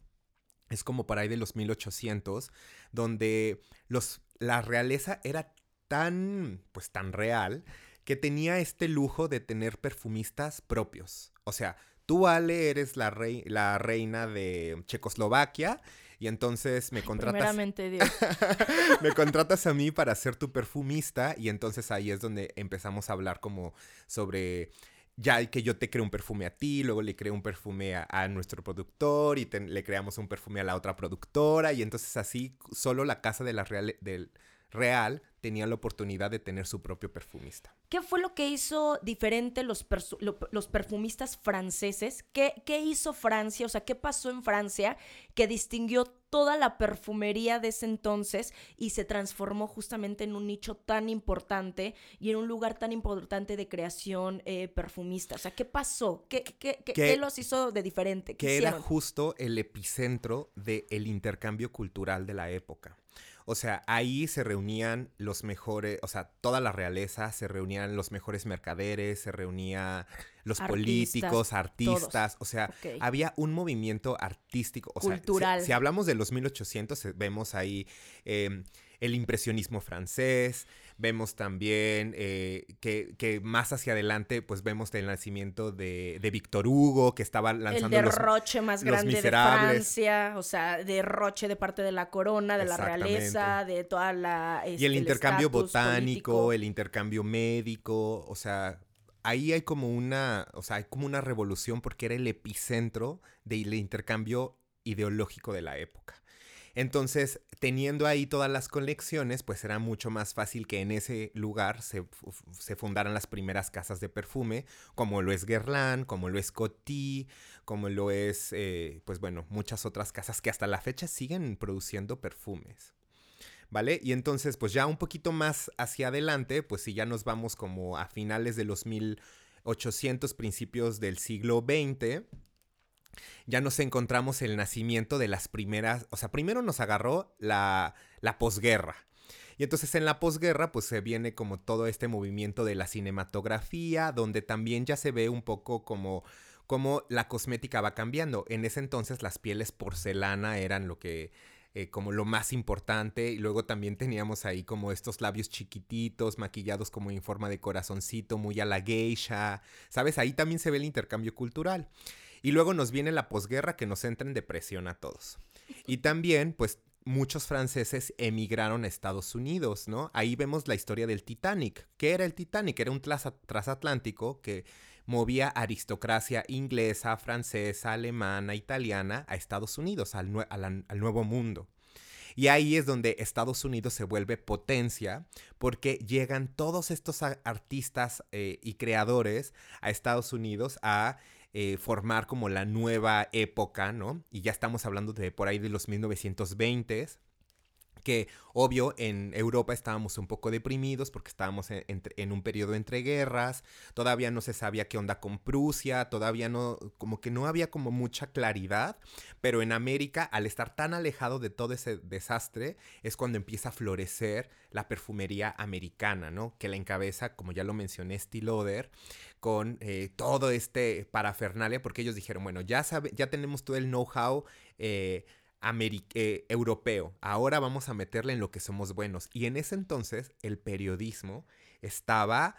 es como para ahí de los 1800, donde los la realeza era tan, pues tan real, que tenía este lujo de tener perfumistas propios. O sea, tú, Ale, eres la, la reina de Checoslovaquia y entonces me contratas. Dios. me contratas a mí para ser tu perfumista y entonces ahí es donde empezamos a hablar como sobre ya que yo te creo un perfume a ti, luego le creo un perfume a, nuestro productor y le creamos un perfume a la otra productora y entonces así solo la casa de la real, del Real tenía la oportunidad de tener su propio perfumista. ¿Qué fue lo que hizo diferente los, los perfumistas franceses? ¿Qué, ¿Qué, hizo Francia? O sea, ¿qué pasó en Francia que distinguió toda la perfumería de ese entonces y se transformó justamente en un nicho tan importante y en un lugar tan importante de creación eh, perfumista? O sea, ¿qué pasó? ¿Qué, qué, qué, los hizo de diferente? Que era justo el epicentro del intercambio cultural de la época. O sea, ahí se reunían los mejores, o sea, toda la realeza, se reunían los mejores mercaderes, se reunían los políticos, artistas, o sea, había un movimiento artístico, o Cultural. sea, si, hablamos de los 1800, vemos ahí em, el impresionismo francés, Vemos también eh, que, más hacia adelante, pues vemos el nacimiento de, de Víctor Hugo, que estaba lanzando el derroche más grande de Francia, o sea, derroche de parte de la corona, de la realeza, de toda la... y el, este, intercambio botánico, el intercambio médico, o sea, ahí hay como una, o sea, hay como una revolución porque era el epicentro del intercambio ideológico de la época. Entonces, teniendo ahí todas las colecciones, pues era mucho más fácil que en ese lugar se, fundaran las primeras casas de perfume, como lo es Guerlain, como lo es Coty, como lo es, eh, pues bueno, muchas otras casas que hasta la fecha siguen produciendo perfumes. ¿Vale? Y entonces, pues ya un poquito más hacia adelante, pues si ya nos vamos como a finales de los 1800, principios del siglo XX, ya nos encontramos el nacimiento de las primeras, o sea, primero nos agarró la, la posguerra. Y entonces en la posguerra pues se viene como todo este movimiento de la cinematografía, donde también ya se ve un poco como como la cosmética va cambiando. En ese entonces las pieles porcelana eran lo que eh, como lo más importante y luego también teníamos ahí como estos labios chiquititos maquillados como en forma de corazoncito muy a la geisha, ¿sabes? Ahí también se ve el intercambio cultural. Y luego nos viene la posguerra que nos entra en depresión a todos. Y también, pues, muchos franceses emigraron a Estados Unidos, ¿no? Ahí vemos la historia del Titanic. ¿Qué era el Titanic? Era un transatlántico que movía aristocracia inglesa, francesa, alemana, italiana a Estados Unidos, al, nuevo mundo. Y ahí es donde Estados Unidos se vuelve potencia porque llegan todos estos artistas eh, y creadores a Estados Unidos a eh, formar como la nueva época, ¿no? Y ya estamos hablando de por ahí de los 1920s que obvio en Europa estábamos un poco deprimidos porque estábamos en, un periodo entre guerras, todavía no se sabía qué onda con Prusia, todavía no, como que no había como mucha claridad, pero en América al estar tan alejado de todo ese desastre es cuando empieza a florecer la perfumería americana, ¿no? Que la encabeza, como ya lo mencioné, Stiloder, con eh, todo este parafernalia, porque ellos dijeron, bueno, ya, sabe, ya tenemos todo el know-how. Eh, eh, europeo. Ahora vamos a meterle en lo que somos buenos. Y en ese entonces el periodismo estaba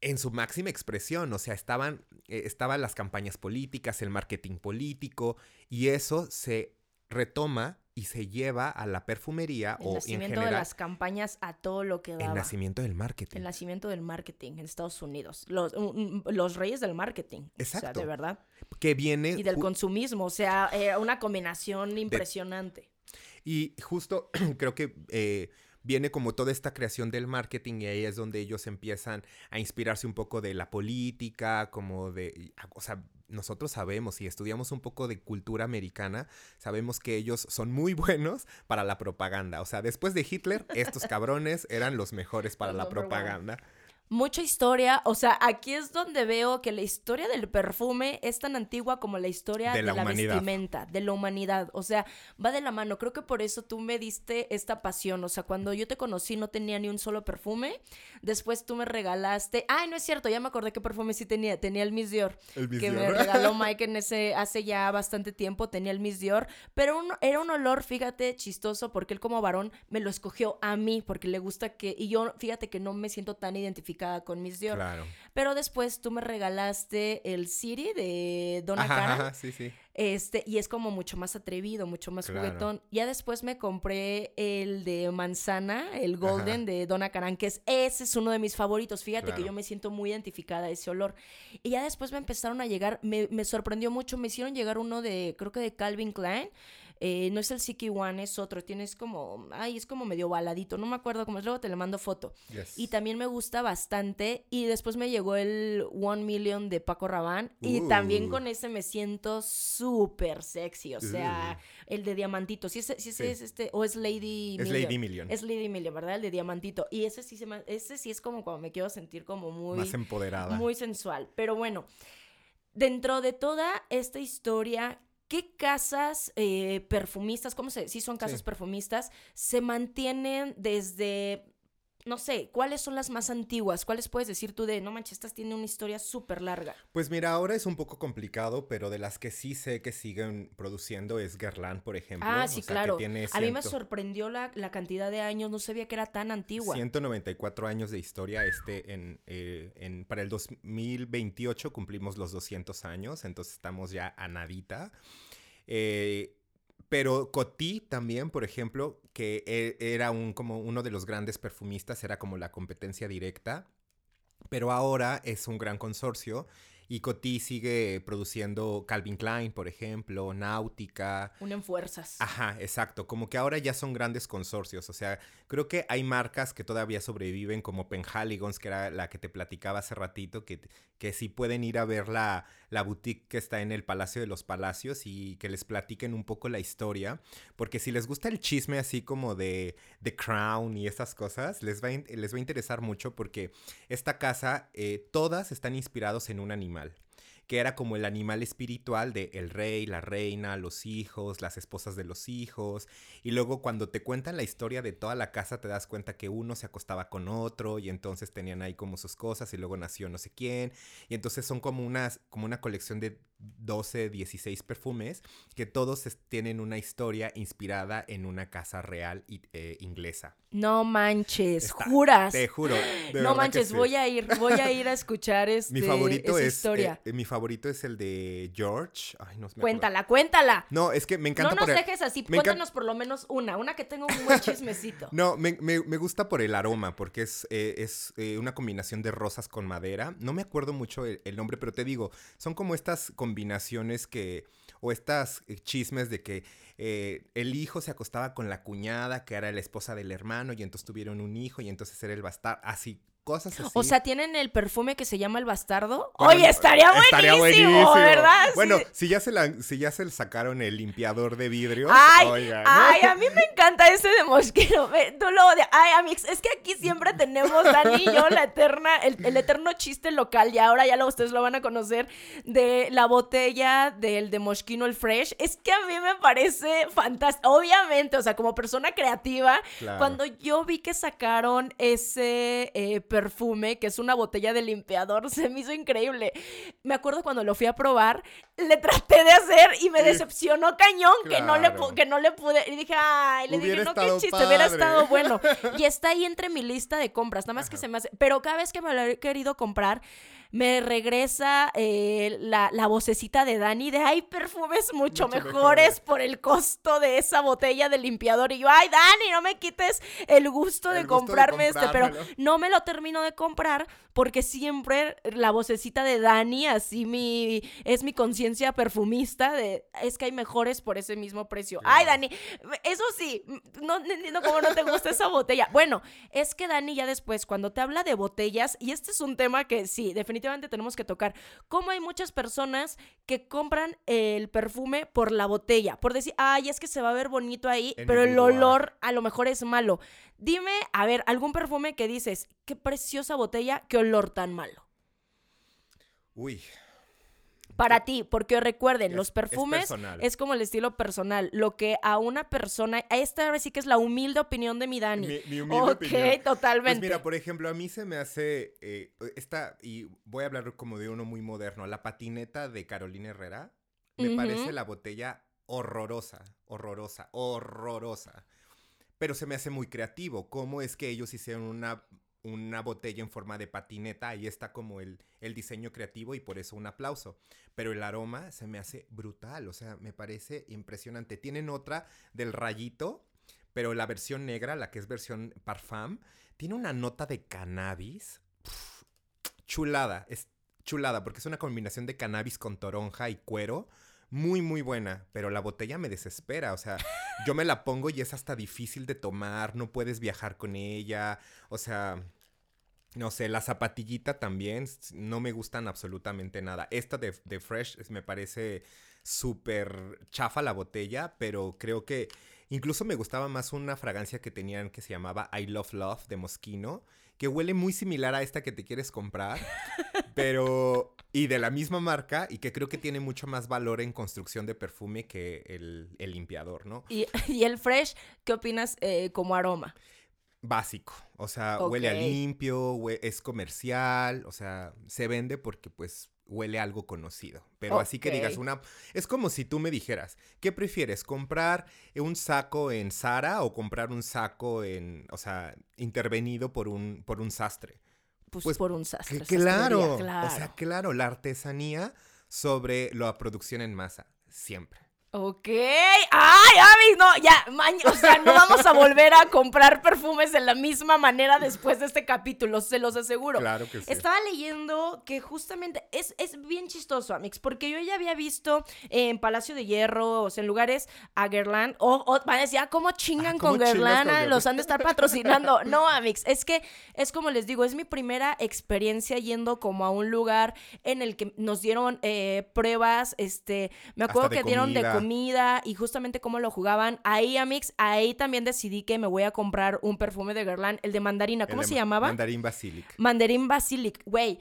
en su máxima expresión, o sea, estaban, eh, estaban las campañas políticas, el marketing político, y eso se retoma y se lleva a la perfumería el o nacimiento de las campañas a todo lo que daba. El nacimiento del marketing. El nacimiento del marketing en Estados Unidos. Los, los reyes del marketing. Exacto. O sea, de verdad. Que viene... Y del consumismo, o sea, eh, una combinación impresionante. Y justo creo que... Eh, viene como toda esta creación del marketing y ahí es donde ellos empiezan a inspirarse un poco de la política, como de, o sea, nosotros sabemos y estudiamos un poco de cultura americana, sabemos que ellos son muy buenos para la propaganda. O sea, después de Hitler, estos cabrones eran los mejores para la propaganda mucha historia. O sea, aquí es donde veo que la historia del perfume es tan antigua como la historia de, la, vestimenta, de la humanidad. O sea, va de la mano. Creo que por eso tú me diste esta pasión. O sea, cuando yo te conocí no tenía ni un solo perfume. Después tú me regalaste. Ay, no es cierto, ya me acordé qué perfume sí tenía. Tenía el Miss Dior. El Miss que me regaló Mike en ese hace ya bastante tiempo. Tenía el Miss Dior. Pero era un olor, fíjate, chistoso, porque él como varón me lo escogió a mí, porque le gusta que. Y yo, fíjate que no me siento tan identificada con Miss Dior. Pero después tú me regalaste el City de Donna Karan. sí, sí. Este, y es como mucho más atrevido, mucho más juguetón. Ya después me compré el de manzana, el Golden de Donna Karan, que es, ese es uno de mis favoritos. Fíjate que yo me siento muy identificada a ese olor. Y ya después me empezaron a llegar, me, me sorprendió mucho, me hicieron llegar uno de, creo que de Calvin Klein eh, no es el Siki One, es otro. Tienes como, ay, es como medio baladito. No me acuerdo cómo es. Luego te le mando foto. Y también me gusta bastante. Y después me llegó el One Million de Paco Rabanne. Y también uh. con ese me siento súper sexy. O sea, uh. el de diamantito. Si ese, si ese es este, o es Lady es Lady Million. Es Lady Million, ¿verdad? El de diamantito. Y ese sí, se ese sí es como cuando me quiero sentir como muy... Más empoderada. Muy sensual. Pero bueno, dentro de toda esta historia ¿Qué casas eh, perfumistas, cómo se, si son casas perfumistas, se mantienen desde, no sé, cuáles son las más antiguas? ¿Cuáles puedes decir tú de, no manches, estas tienen una historia súper larga? Pues mira, ahora es un poco complicado, pero de las que sí sé que siguen produciendo es Guerlain, por ejemplo. Ah, sí, claro. A mí me sorprendió la, cantidad de años, no sabía que era tan antigua. 194 años de historia, este, en, eh, en, para el 2028 cumplimos los 200 años, entonces estamos ya a nadita. Eh, pero Coty también, por ejemplo, que e, era un, como uno de los grandes perfumistas, era como la competencia directa, pero ahora es un gran consorcio Y Coty sigue produciendo Calvin Klein, por ejemplo, Náutica. Unen fuerzas. Ajá, exacto. Como que ahora ya son grandes consorcios. O sea, creo que hay marcas que todavía sobreviven, como Penhaligons, que era la que te platicaba hace ratito, que, que sí pueden ir a ver la, la boutique que está en el Palacio de los Palacios y que les platiquen un poco la historia. Porque si les gusta el chisme así como de The Crown y esas cosas, les va a, les va a interesar mucho porque esta casa, eh, todas están inspirados en un animal que era como el animal espiritual de el rey, la reina, los hijos, las esposas de los hijos. Y luego cuando te cuentan la historia de toda la casa te das cuenta que uno se acostaba con otro y entonces tenían ahí como sus cosas y luego nació no sé quién. Y entonces son como, unas, como una colección de 12, 16 perfumes que todos tienen una historia inspirada en una casa real eh, inglesa. No manches, juras. Te juro. no manches, voy a ir, voy a ir a escuchar este, mi favorito es, historia. Eh, mi favorito es el de George. Ay, no, cuéntala, cuéntala. No, es que me encanta. No nos dejes así, cuéntanos por lo menos una, una que tenga un buen chismecito. no, me, gusta por el aroma, porque es, eh, es una combinación de rosas con madera. No me acuerdo mucho el, el nombre, pero te digo, son como estas combinaciones que, o estas eh, chismes de que eh, el hijo se acostaba con la cuñada, que era la esposa del hermano, y entonces tuvieron un hijo, y entonces era el bastardo, así cosas así. O sea, tienen el perfume que se llama el bastardo. Oye, estaría buenísimo, ¿verdad? Bueno, si ya se si ya se le sacaron el limpiador de vidrio. Ay, ay, a mí me encanta ese de mosquero. Tú lo odias. Ay, amigos, es que aquí siempre tenemos Dani y yo la eterna, el, eterno chiste local, y ahora ya lo, ustedes lo van a conocer, de la botella del de Mosquino el Fresh. Es que a mí me parece fantástico. Obviamente, o sea, como persona creativa, cuando yo vi que sacaron ese eh, perfume, que es una botella de limpiador, se me hizo increíble. Me acuerdo cuando lo fui a probar, le traté de hacer y me decepcionó cañón que, no le que no le pude. Y dije, ay, le dije, no, qué chiste, hubiera estado bueno. Y está ahí entre mi lista de compras, nada más que se me hace. Pero cada vez que me lo he querido comprar, me regresa eh, la, la, vocecita de Dani de hay perfumes mucho, mejores por el costo de esa botella de limpiador. Y yo, ay, Dani, no me quites el gusto, de, comprarme este, pero no me lo termino de comprar porque siempre la vocecita de Dani, así mi, es mi conciencia perfumista de, es que hay mejores por ese mismo precio. Ay, Dani, eso sí, no entiendo cómo no te gusta esa botella. Bueno, es que Dani ya después, cuando te habla de botellas, y este es un tema que sí, definitivamente tenemos que tocar. Cómo hay muchas personas que compran el perfume por la botella, por decir, ay, es que se va a ver bonito ahí, pero el olor a lo mejor es malo. Dime, a ver, algún perfume que dices, qué preciosa botella, qué olor tan malo. Uy, para ti, porque recuerden, los perfumes es, como el estilo personal. Lo que a una persona, esta vez sí que es la humilde opinión de mi Dani. Mi, humilde ok, totalmente. Pues mira, por ejemplo, a mí se me hace eh, esta, y voy a hablar como de uno muy moderno, la patineta de Carolina Herrera. Me parece la botella horrorosa, horrorosa, horrorosa. Pero se me hace muy creativo. ¿Cómo es que ellos hicieron una una botella en forma de patineta, ahí está como el, el, diseño creativo y por eso un aplauso. Pero el aroma se me hace brutal, o sea, me parece impresionante. Tienen otra del rayito, pero la versión negra, la que es versión parfum, tiene una nota de cannabis. chulada, es chulada, porque es una combinación de cannabis con toronja y cuero muy, muy buena, pero la botella me desespera, o sea, yo me la pongo y es hasta difícil de tomar, no puedes viajar con ella, o sea, no sé, la zapatillita también no me gustan absolutamente nada. Esta de, de Fresh me parece súper chafa la botella, pero creo que incluso me gustaba más una fragancia que tenían que se llamaba I Love Love de Moschino, que huele muy similar a esta que te quieres comprar, pero... Y de la misma marca y que creo que tiene mucho más valor en construcción de perfume que el, limpiador, ¿no? ¿Y, el Fresh, qué opinas eh, como aroma? Básico. O sea, huele a limpio, es comercial, o sea, se vende porque pues huele algo conocido. Pero así que digas una... Es como si tú me dijeras, ¿qué prefieres? ¿Comprar un saco en Zara o comprar un saco en, o sea, intervenido por un, por un sastre? Pues, pues por un sastre. claro, o sea, claro, la artesanía sobre la producción en masa, siempre. Ok. Ay, Abby, no, ya, o sea, no vamos a volver a comprar perfumes de la misma manera después de este capítulo, se los aseguro. Claro que sí. Estaba leyendo que justamente es, es bien chistoso, Amix, porque yo ya había visto en Palacio de Hierro, o sea, en lugares a Guerlain, o, o van a decir, ah, ¿cómo chingan ah, con Guerlain? Los han de estar patrocinando. no, Amix, es que es como les digo, es mi primera experiencia yendo como a un lugar en el que nos dieron eh, pruebas, este, me acuerdo que dieron de comida y justamente cómo lo jugaban. Ahí, Amix, ahí también decidí que me voy a comprar un perfume de Guerlain, el de mandarina. ¿Cómo se llamaba? Mandarín Basilic. Mandarín Basilic, güey.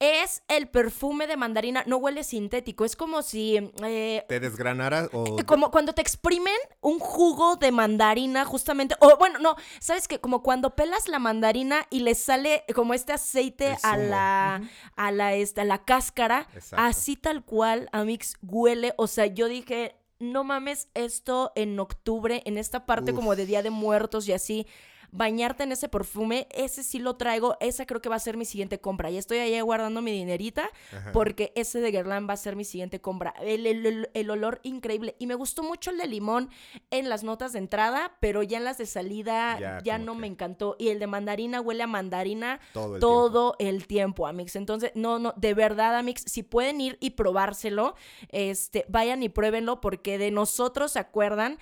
Es el perfume de mandarina, no huele sintético, es como si... Eh, ¿Te desgranaras o...? Eh, como cuando te exprimen un jugo de mandarina justamente, o bueno, no, ¿sabes qué? Como cuando pelas la mandarina y le sale como este aceite a la, a la, este, a la cáscara, así tal cual, Amix, huele, o sea, yo dije, no mames, esto en octubre, en esta parte como de Día de Muertos y así, bañarte en ese perfume, ese sí lo traigo, esa creo que va a ser mi siguiente compra. Y estoy ahí guardando mi dinerita porque ese de Guerlain va a ser mi siguiente compra. El, olor increíble. Y me gustó mucho el de limón en las notas de entrada, pero ya en las de salida ya, no me encantó. Y el de mandarina huele a mandarina todo, el, todo tiempo. el tiempo, Amix. Entonces, no, no, de verdad, Amix, si pueden ir y probárselo, este, vayan y pruébenlo porque de nosotros se acuerdan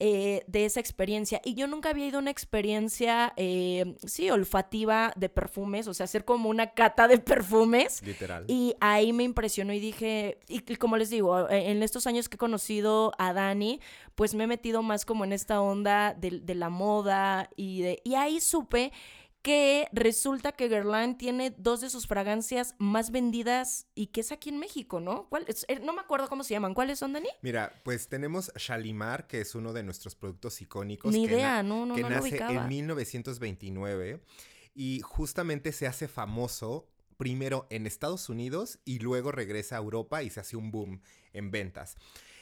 eh, de esa experiencia. Y yo nunca había ido a una experiencia, eh, sí, olfativa de perfumes, o sea, hacer como una cata de perfumes. Literal. Y ahí me impresionó y dije, y, como les digo, eh, en estos años que he conocido a Dani, pues me he metido más como en esta onda de, de la moda y, de, y ahí supe que resulta que Guerlain tiene dos de sus fragancias más vendidas y que es aquí en México, ¿no? ¿Cuál eh, no me acuerdo cómo se llaman. ¿Cuáles son, Dani? Mira, pues tenemos Shalimar, que es uno de nuestros productos icónicos. Ni idea, no, no, que no nace en 1929 y justamente se hace famoso primero en Estados Unidos y luego regresa a Europa y se hace un boom en ventas.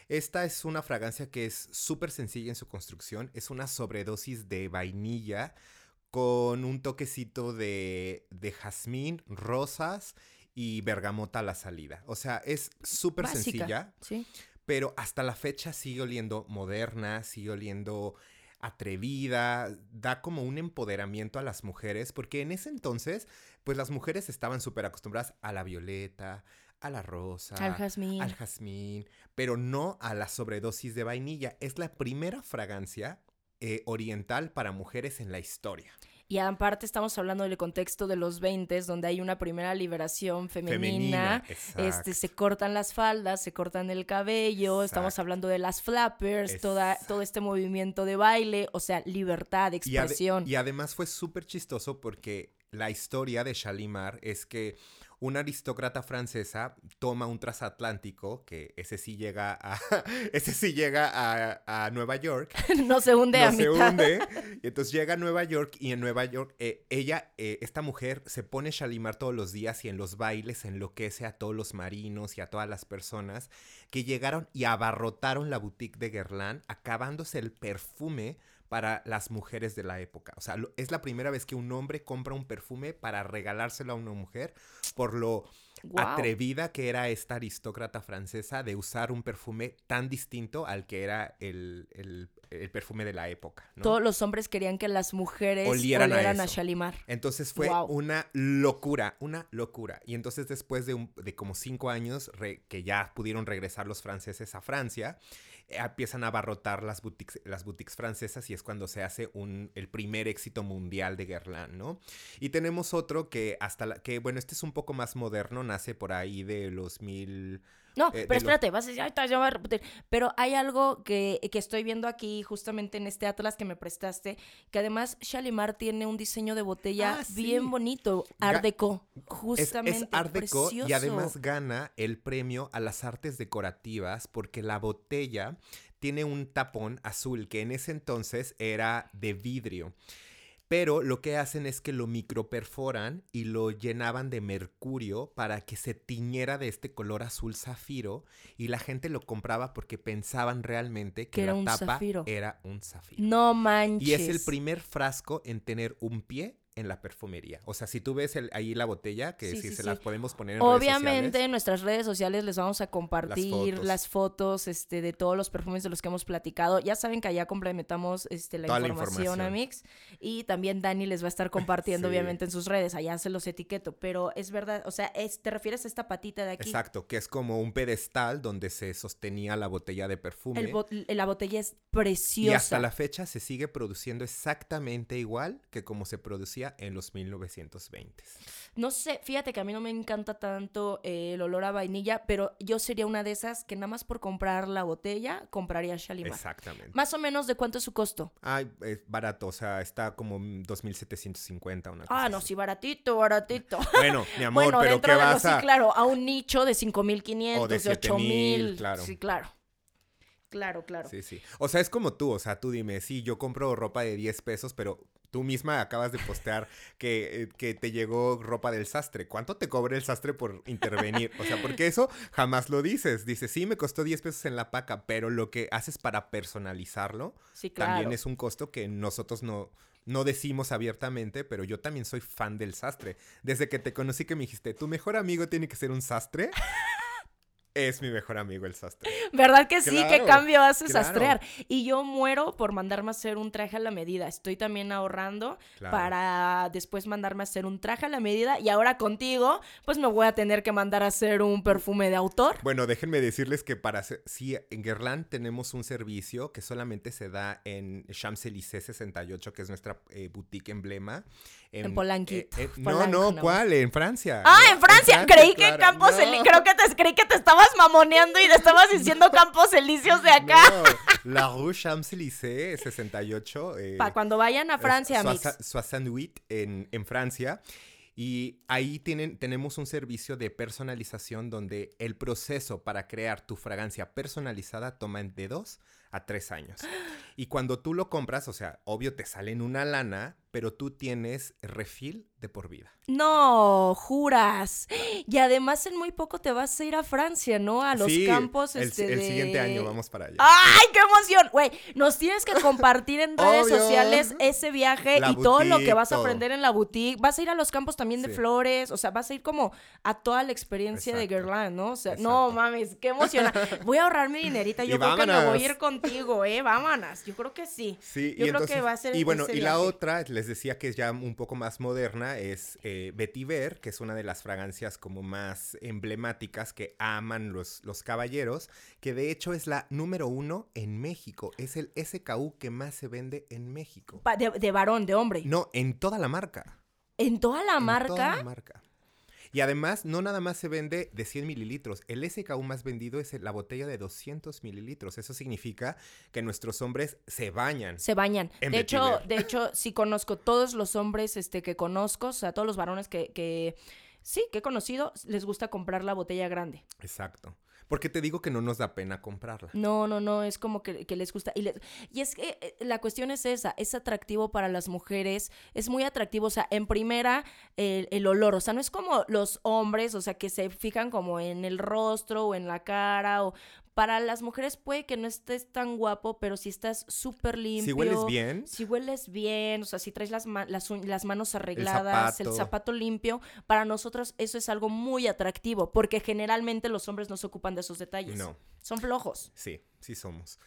Esta es una fragancia que es súper sencilla en su construcción, es una sobredosis de vainilla con un toquecito de, de jazmín, rosas y bergamota a la salida. O sea, es súper sencilla. Sí. Pero hasta la fecha sigue oliendo moderna, sigue oliendo atrevida, da como un empoderamiento a las mujeres, porque en ese entonces, pues las mujeres estaban súper acostumbradas a la violeta, a la rosa, al jazmín. al jazmín, pero no a la sobredosis de vainilla. Es la primera fragancia eh, oriental para mujeres en la historia. Y aparte estamos hablando del contexto de los 20, donde hay una primera liberación femenina. este, se cortan las faldas, se cortan el cabello, estamos hablando de las flappers, toda, todo este movimiento de baile, o sea, libertad, expresión. y además fue súper chistoso porque la historia de Shalimar es que una aristócrata francesa toma un transatlántico, que ese sí llega a, ese sí llega a, Nueva York. no se hunde no se hunde. Y entonces llega a Nueva York y en Nueva York eh, ella, eh, esta mujer, se pone Shalimar todos los días y en los bailes enloquece a todos los marinos y a todas las personas que llegaron y abarrotaron la boutique de Guerlain, acabándose el perfume para las mujeres de la época. O sea, es la primera vez que un hombre compra un perfume para regalárselo a una mujer por lo atrevida que era esta aristócrata francesa de usar un perfume tan distinto al que era el, perfume de la época. Todos los hombres querían que las mujeres olieran, a, Shalimar. Entonces fue una locura, una locura. Y entonces después de, de como cinco años que ya pudieron regresar los franceses a Francia, empiezan a abarrotar las boutiques, las boutiques francesas y es cuando se hace un, el primer éxito mundial de Guerlain, ¿no? Y tenemos otro que hasta la, que, bueno, este es un poco más moderno, nace por ahí de los mil... No, eh, pero espérate, vas a decir, ay, ya voy a repetir. Pero hay algo que, estoy viendo aquí, justamente en este atlas que me prestaste, que además Shalimar tiene un diseño de botella ah, bien bonito, Art Deco, justamente. Es, Art Deco y además gana el premio a las artes decorativas porque la botella tiene un tapón azul que en ese entonces era de vidrio. Pero lo que hacen es que lo microperforan y lo llenaban de mercurio para que se tiñera de este color azul zafiro y la gente lo compraba porque pensaban realmente que, la tapa era un zafiro. No manches. Y es el primer frasco en tener un pie en la perfumería. O sea, si tú ves ahí la botella, que si se las podemos poner en Obviamente, en nuestras redes sociales les vamos a compartir las fotos, este, de todos los perfumes de los que hemos platicado. Ya saben que allá complementamos este, la, información, a Mix. Y también Dani les va a estar compartiendo, obviamente, en sus redes. Allá se los etiqueto. Pero es verdad, o sea, es, te refieres a esta patita de aquí. Exacto, que es como un pedestal donde se sostenía la botella de perfume. la botella es preciosa. Y hasta la fecha se sigue produciendo exactamente igual que como se producía en los 1920. No sé, fíjate que a mí no me encanta tanto eh, el olor a vainilla, pero yo sería una de esas que nada más por comprar la botella compraría Shalimar. Exactamente. Más o menos, ¿de cuánto es su costo? Ay, es barato, o sea, está como 2.750 una Ah, no, sí, baratito, baratito. Bueno, mi amor, pero ¿qué vas a...? Sí, claro, a un nicho de 5.500, o de, de 8.000. Claro. Sí, claro. Claro, claro. Sí, sí. O sea, es como tú, o sea, tú dime, sí, yo compro ropa de 10 pesos, pero tú misma acabas de postear que, eh, que, te llegó ropa del sastre. ¿Cuánto te cobra el sastre por intervenir? O sea, porque eso jamás lo dices. Dices, sí, me costó 10 pesos en la paca, pero lo que haces para personalizarlo también es un costo que nosotros no, no decimos abiertamente, pero yo también soy fan del sastre. Desde que te conocí que me dijiste, tu mejor amigo tiene que ser un sastre. Es mi mejor amigo el sastre. ¿Verdad que sí? ¿Qué cambio hace sastrear? Y yo muero por mandarme a hacer un traje a la medida. Estoy también ahorrando para después mandarme a hacer un traje a la medida. Y ahora contigo, pues me voy a tener que mandar a hacer un perfume de autor. Bueno, déjenme decirles que para sí, en Guerlain tenemos un servicio que solamente se da en Champs-Élysées 68, que es nuestra eh, boutique emblema. En, Polanquito. Eh, eh, no, no, ¿cuál? En Francia. Ah, en Francia. creí que Campos Creo que te, creí que te estabas mamoneando y te estabas diciendo Campos Elíseos de acá. No, la Rue Champs-Élysées 68. Eh, Para cuando vayan a Francia, Soissons en, en Francia. Y ahí tienen, tenemos un servicio de personalización donde el proceso para crear tu fragancia personalizada toma de dos a tres años. Y cuando tú lo compras, o sea, obvio te sale en una lana, pero tú tienes refil de por vida. No, juras. Y además en muy poco te vas a ir a Francia, ¿no? A los campos. El, este, el siguiente año vamos para allá. ¡Ay, qué emoción! Güey, nos tienes que compartir en redes sociales ese viaje y todo lo que vas a aprender en la boutique. Vas a ir a los campos también de flores, o sea, vas a ir como a toda la experiencia de Guerlain, ¿no? O sea, no mames, qué emoción. Voy a ahorrar mi dinerita. Yo creo que me voy a ir contigo, ¿eh? Vámonos. Yo creo que sí. Sí, Yo creo que va a ser. Y bueno, y la otra, les decía que es ya un poco más moderna, es eh, Vetiver, que es una de las fragancias como más emblemáticas que aman los, los caballeros, que de hecho es la número uno en México. Es el SKU que más se vende en México. de, de varón, de hombre. No, en toda la marca. ¿En toda la en marca? Toda la marca. Y además, no nada más se vende de 100 mililitros. El SKU más vendido es la botella de 200 mililitros. Eso significa que nuestros hombres se bañan. Se bañan. De hecho, de hecho, sí conozco todos los hombres este, que conozco, o sea, todos los varones que, que sí, que he conocido, les gusta comprar la botella grande. Exacto. Porque te digo que no nos da pena comprarla. No, no, no, es como que, les gusta. Y, y, es que eh, la cuestión es esa, es atractivo para las mujeres, es muy atractivo, o sea, en primera, el, el, olor, o sea, no es como los hombres, o sea, que se fijan como en el rostro o en la cara, o para las mujeres puede que no estés tan guapo, pero si estás súper limpio. Si hueles bien. Si hueles bien, o sea, si traes las, las, manos arregladas, el zapato. limpio, para nosotros eso es algo muy atractivo, porque generalmente los hombres no se ocupan de esos detalles. No. Son flojos. Sí, sí somos.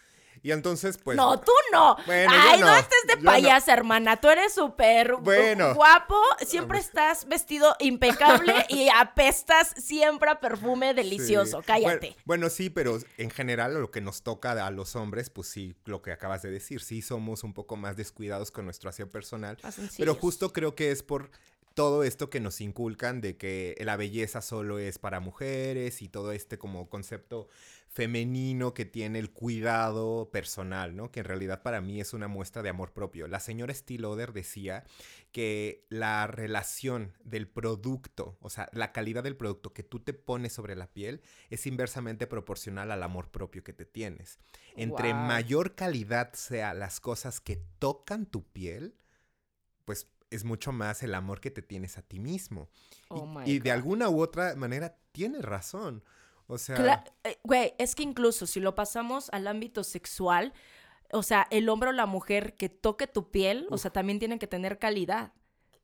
Y entonces, pues. No, tú no. Ay, no. estés de payasa, hermana. Tú eres súper guapo. Siempre estás vestido impecable y apestas siempre a perfume delicioso. Cállate. Bueno, sí, pero en general lo que nos toca a los hombres, pues sí, lo que acabas de decir. Sí, somos un poco más descuidados con nuestro aseo personal. Pero justo creo que es por todo esto que nos inculcan de que la belleza solo es para mujeres y todo este como concepto femenino que tiene el cuidado personal, ¿no? Que en realidad para mí es una muestra de amor propio. La señora Stiloder decía que la relación del producto, o sea, la calidad del producto que tú te pones sobre la piel es inversamente proporcional al amor propio que te tienes. Entre mayor calidad sea las cosas que tocan tu piel, pues es mucho más el amor que te tienes a ti mismo. Oh y, y de alguna u otra manera tienes razón. O sea. Eh, güey, es que incluso si lo pasamos al ámbito sexual, o sea, el hombre o la mujer que toque tu piel, o sea, también tienen que tener calidad.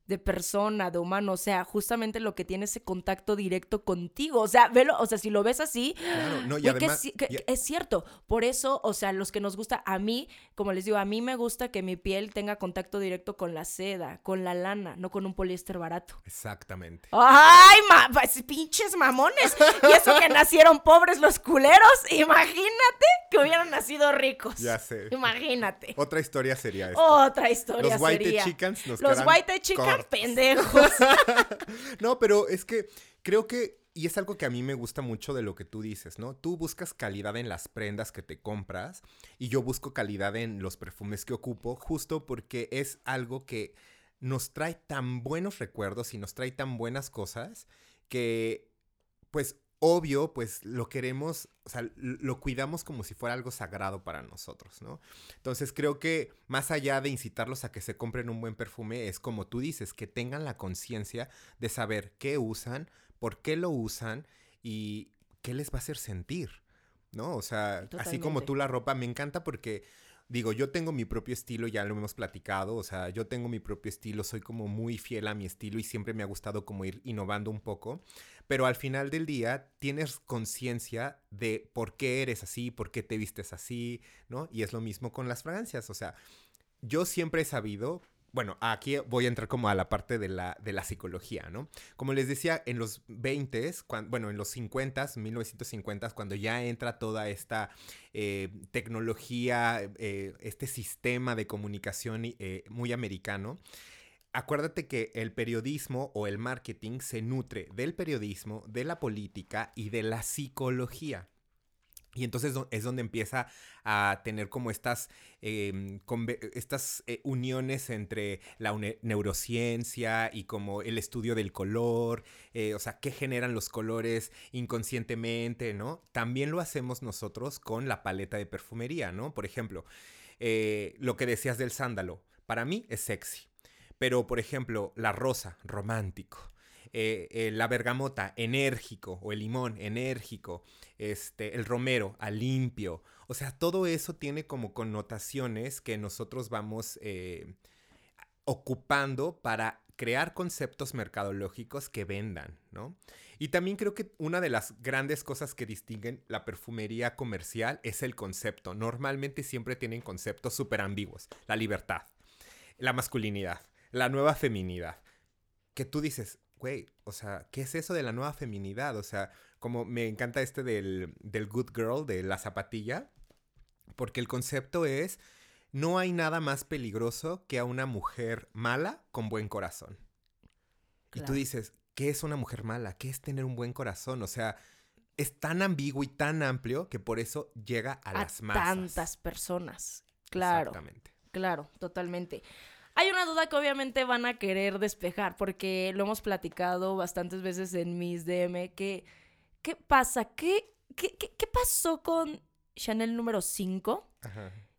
De persona, de humano, o sea, justamente lo que tiene ese contacto directo contigo, o sea, velo, o sea, si lo ves así, claro, no, y además, es cierto, por eso, o sea, los que nos gusta, a mí, como les digo, a mí me gusta que mi piel tenga contacto directo con la seda, con la lana, no con un poliéster barato. Exactamente. Ay, ma pues, pinches mamones, y eso que nacieron pobres los culeros, imagínate que hubieran nacido ricos. Ya sé. Imagínate. Otra historia sería esta. Otra historia los sería. White Chickens nos Los White Pendejos. no, pero es que creo que, y es algo que a mí me gusta mucho de lo que tú dices, ¿no? Tú buscas calidad en las prendas que te compras y yo busco calidad en los perfumes que ocupo, justo porque es algo que nos trae tan buenos recuerdos y nos trae tan buenas cosas que, pues, obvio, pues lo queremos, o sea, lo cuidamos como si fuera algo sagrado para nosotros, ¿no? Entonces creo que más allá de incitarlos a que se compren un buen perfume, es como tú dices, que tengan la conciencia de saber qué usan, por qué lo usan y qué les va a hacer sentir, ¿no? O sea, así como tú la ropa, me encanta porque digo, yo tengo mi propio estilo, ya lo hemos platicado, o sea, yo tengo mi propio estilo, soy como muy fiel a mi estilo y siempre me ha gustado como ir innovando un poco, pero al final del día tienes conciencia de por qué eres así, por qué te vistes así, ¿no? Y es lo mismo con las fragancias, o sea, yo siempre he sabido, bueno, aquí voy a entrar como a la parte de la, de la psicología, ¿no? Como les decía, en los 20, bueno, en los 50, 1950, cuando ya entra toda esta eh, tecnología, eh, este sistema de comunicación eh, muy americano, acuérdate que el periodismo o el marketing se nutre del periodismo, de la política y de la psicología. Y entonces es donde empieza a tener como estas, em, estas eh, uniones entre la neurociencia y como el estudio del color, eh, o sea, qué generan los colores inconscientemente, ¿no? También lo hacemos nosotros con la paleta de perfumería, ¿no? Por ejemplo, eh, lo que decías del sándalo, para mí es sexy, pero por ejemplo, la rosa, romántico. La bergamota, enérgico, o el limón, enérgico, este, el romero, a limpio. O sea, todo eso tiene como connotaciones que nosotros vamos eh, ocupando para crear conceptos mercadológicos que vendan, ¿no? Y también creo que una de las grandes cosas que distinguen la perfumería comercial es el concepto. Normalmente siempre tienen conceptos súper ambiguos. La libertad, la masculinidad, la nueva feminidad. Que tú dices, güey, o sea, ¿qué es eso de la nueva feminidad? O sea, como me encanta este del, good girl, de la zapatilla, porque el concepto es, no hay nada más peligroso que a una mujer mala con buen corazón. Y tú dices, ¿qué es una mujer mala? ¿Qué es tener un buen corazón? O sea, es tan ambiguo y tan amplio que por eso llega a, las masas. Tantas personas. Claro. Exactamente. Claro, totalmente. Hay una duda que obviamente van a querer despejar porque lo hemos platicado bastantes veces en mis DM que ¿qué pasa? ¿Qué, qué, qué, pasó con Chanel número 5?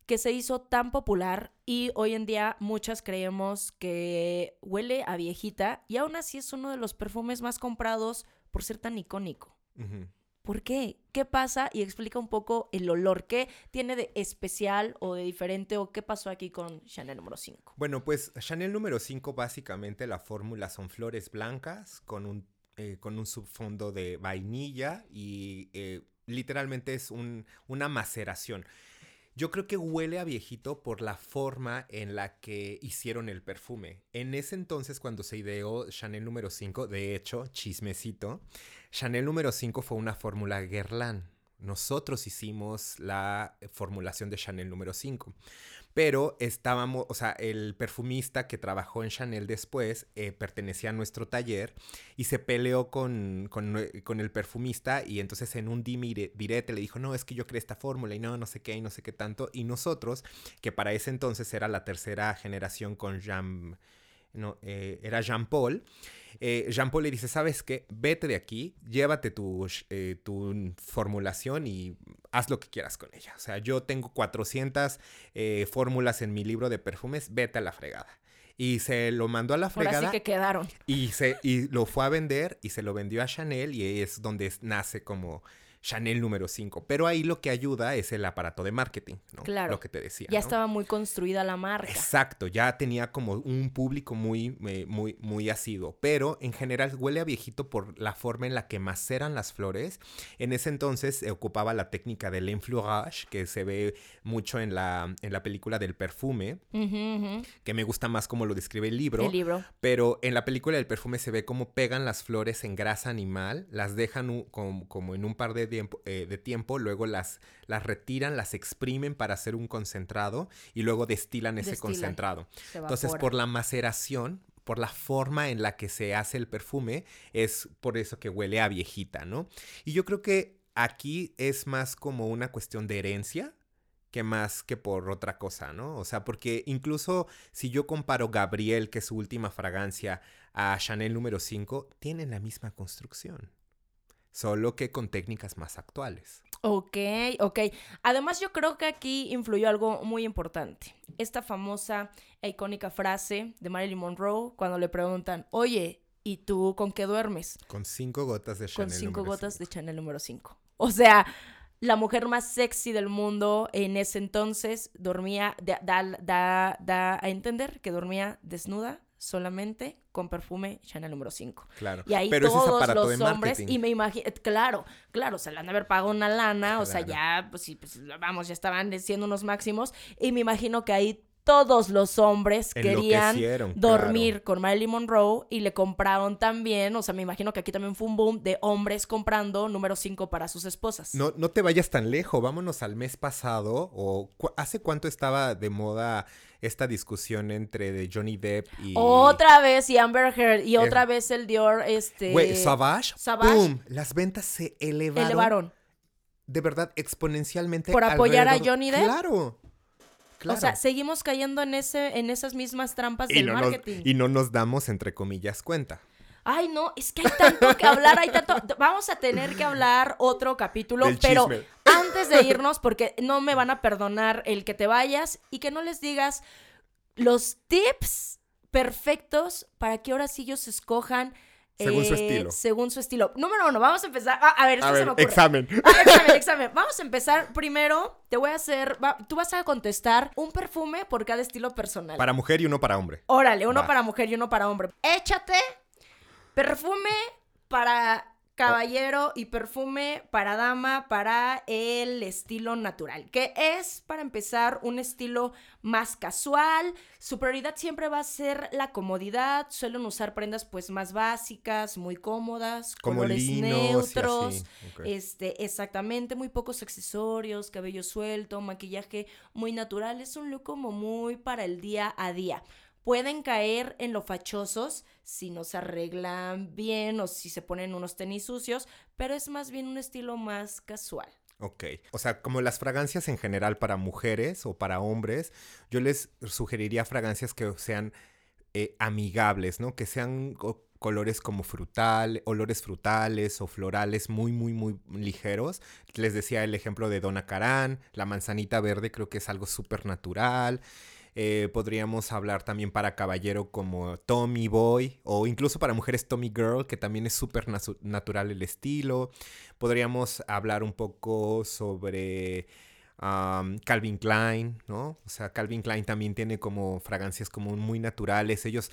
Que se hizo tan popular y hoy en día muchas creemos que huele a viejita y aún así es uno de los perfumes más comprados por ser tan icónico. ¿Por qué? ¿Qué pasa? Y explica un poco el olor. ¿Qué tiene de especial o de diferente o qué pasó aquí con Chanel número 5? Bueno, pues Chanel número 5 básicamente la fórmula son flores blancas con un eh, con un subfondo de vainilla y eh, literalmente es una maceración. Yo creo que huele a viejito por la forma en la que hicieron el perfume. En ese entonces, cuando se ideó Chanel número 5, de hecho, chismecito, Chanel número 5 fue una fórmula Guerlain. Nosotros hicimos la formulación de Chanel número 5 pero estábamos, o sea, el perfumista que trabajó en Chanel después eh, pertenecía a nuestro taller y se peleó con, con, el perfumista y entonces en un direte le dijo, no, es que yo creé esta fórmula y no, no sé qué y no sé qué tanto. Y nosotros, que para ese entonces era la tercera generación con Jean, no, eh, era Jean Paul, eh, Jean Paul le dice, ¿sabes qué? Vete de aquí, llévate tu, eh, tu formulación y haz lo que quieras con ella. O sea, yo tengo 400 eh, fórmulas en mi libro de perfumes, vete a la fregada. Y se lo mandó a la fregada. Ahora sí que quedaron. Y, se, y lo fue a vender y se lo vendió a Chanel y es donde nace como Chanel número 5. Pero ahí lo que ayuda es el aparato de marketing, ¿no? Claro. Lo que te decía. Ya estaba muy construida la marca. Exacto, ya tenía como un público muy, eh, muy, muy asiduo. Pero en general huele a viejito por la forma en la que maceran las flores. En ese entonces se ocupaba la técnica del enfleurage, que se ve mucho en la, en la película del perfume, que me gusta más como lo describe el libro. El libro. Pero en la película del perfume se ve cómo pegan las flores en grasa animal, las dejan como en un par de eh, de tiempo, luego las, las retiran, las exprimen para hacer un concentrado y luego destilan ese concentrado. Entonces, por la maceración, por la forma en la que se hace el perfume, es por eso que huele a viejita, ¿no? Y yo creo que aquí es más como una cuestión de herencia que más que por otra cosa, ¿no? O sea, porque incluso si yo comparo Gabriel, que es su última fragancia, a Chanel número 5, tienen la misma construcción solo que con técnicas más actuales. Ok, ok. Además yo creo que aquí influyó algo muy importante. Esta famosa e icónica frase de Marilyn Monroe cuando le preguntan, oye, ¿y tú con qué duermes? Con cinco gotas de Chanel. Con cinco gotas de Chanel número 5. O sea, la mujer más sexy del mundo en ese entonces dormía, da, da, da a entender que dormía desnuda solamente con perfume Chanel número 5. Claro. Y ahí todos los hombres, y me imagino, claro, claro, se le han de haber pagado una lana, o sea, ya, pues sí, pues vamos, ya estaban siendo unos máximos, y me imagino que ahí todos los hombres querían dormir con Marilyn Monroe y le compraron también, o sea, me imagino que aquí también fue un boom de hombres comprando número 5 para sus esposas. No, no te vayas tan lejos, vámonos al mes pasado, o ¿hace cuánto estaba de moda esta discusión entre de Johnny Depp y... Otra vez y Amber Heard y otra vez el Dior, este... Güey, Savage, Savage. Las ventas se elevaron. Elevaron. De verdad, exponencialmente. Por apoyar a Johnny Depp. Claro. O sea, seguimos cayendo en, ese, en esas mismas trampas del marketing. y no nos damos, entre comillas, cuenta. Ay, no, es que hay tanto que hablar, hay tanto. Vamos a tener que hablar otro capítulo, pero antes de irnos, porque no me van a perdonar el que te vayas y que no les digas los tips perfectos para que ahora sí ellos escojan según su eh, estilo. Según su estilo. Número uno, vamos a empezar. Ah, a ver, esto se me ocurre. Examen. Examen, examen. Vamos a empezar. Primero, te voy a hacer. tú vas a contestar un perfume por cada estilo personal. Para mujer y uno para hombre. Órale, uno para mujer y uno para hombre. Échate perfume para caballero y perfume para dama para el estilo natural, que es para empezar un estilo más casual. Su prioridad siempre va a ser la comodidad. Suelen usar prendas pues más básicas, muy cómodas, colores neutros. Este, exactamente, muy pocos accesorios, cabello suelto, maquillaje muy natural. Es un look como muy para el día a día pueden caer en lo fachosos si no se arreglan bien o si se ponen unos tenis sucios, pero es más bien un estilo más casual. Ok, o sea, como las fragancias en general para mujeres o para hombres, yo les sugeriría fragancias que sean eh, amigables, ¿no? Que sean colores como frutal, olores frutales o florales muy, muy, muy ligeros. Les decía el ejemplo de Donna Karan, la manzanita verde creo que es algo súper natural. Eh, podríamos hablar también para caballero como Tommy Boy o incluso para mujeres Tommy Girl, que también es súper natural el estilo. Podríamos hablar un poco sobre Calvin Klein, ¿no? O sea, Calvin Klein también tiene como fragancias como muy naturales. Ellos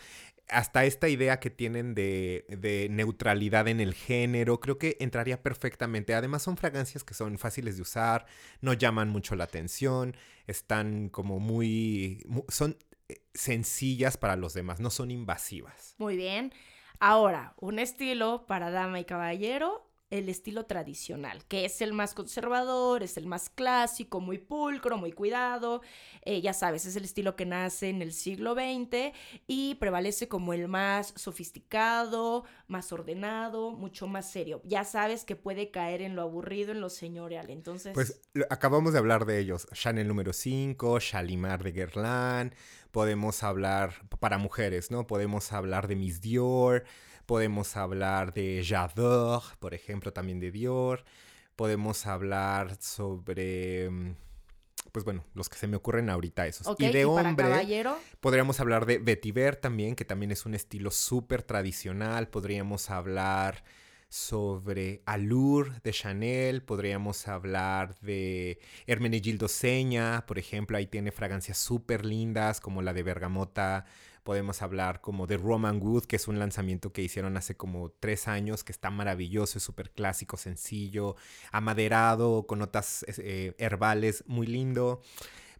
hasta esta idea que tienen de, de, neutralidad en el género, creo que entraría perfectamente. Además son fragancias que son fáciles de usar, no llaman mucho la atención, están como muy... son eh, sencillas para los demás, no son invasivas. Muy bien. Ahora, un estilo para dama y caballero el estilo tradicional, que es el más conservador, es el más clásico, muy pulcro, muy cuidado. Eh, ya sabes, es el estilo que nace en el siglo XX y prevalece como el más sofisticado, más ordenado, mucho más serio. Ya sabes que puede caer en lo aburrido, en lo señorial. Entonces. Pues acabamos de hablar de ellos. Chanel número 5, Shalimar de Guerlain. Podemos hablar para mujeres, ¿no? Podemos hablar de Miss Dior. Podemos hablar de J'adore, por ejemplo, también de Dior. Podemos hablar sobre mm, pues bueno, los que se me ocurren ahorita esos. y de hombre, podríamos hablar de vetiver también, que también es un estilo súper tradicional. Podríamos hablar sobre Allure de Chanel, podríamos hablar de Hermenegildo Seña, por ejemplo, ahí tiene fragancias súper lindas como la de Bergamota. Podemos hablar como de Roman Wood, que es un lanzamiento que hicieron hace como tres años, que está maravilloso, es súper clásico, sencillo, amaderado, con notas eh, herbales, muy lindo.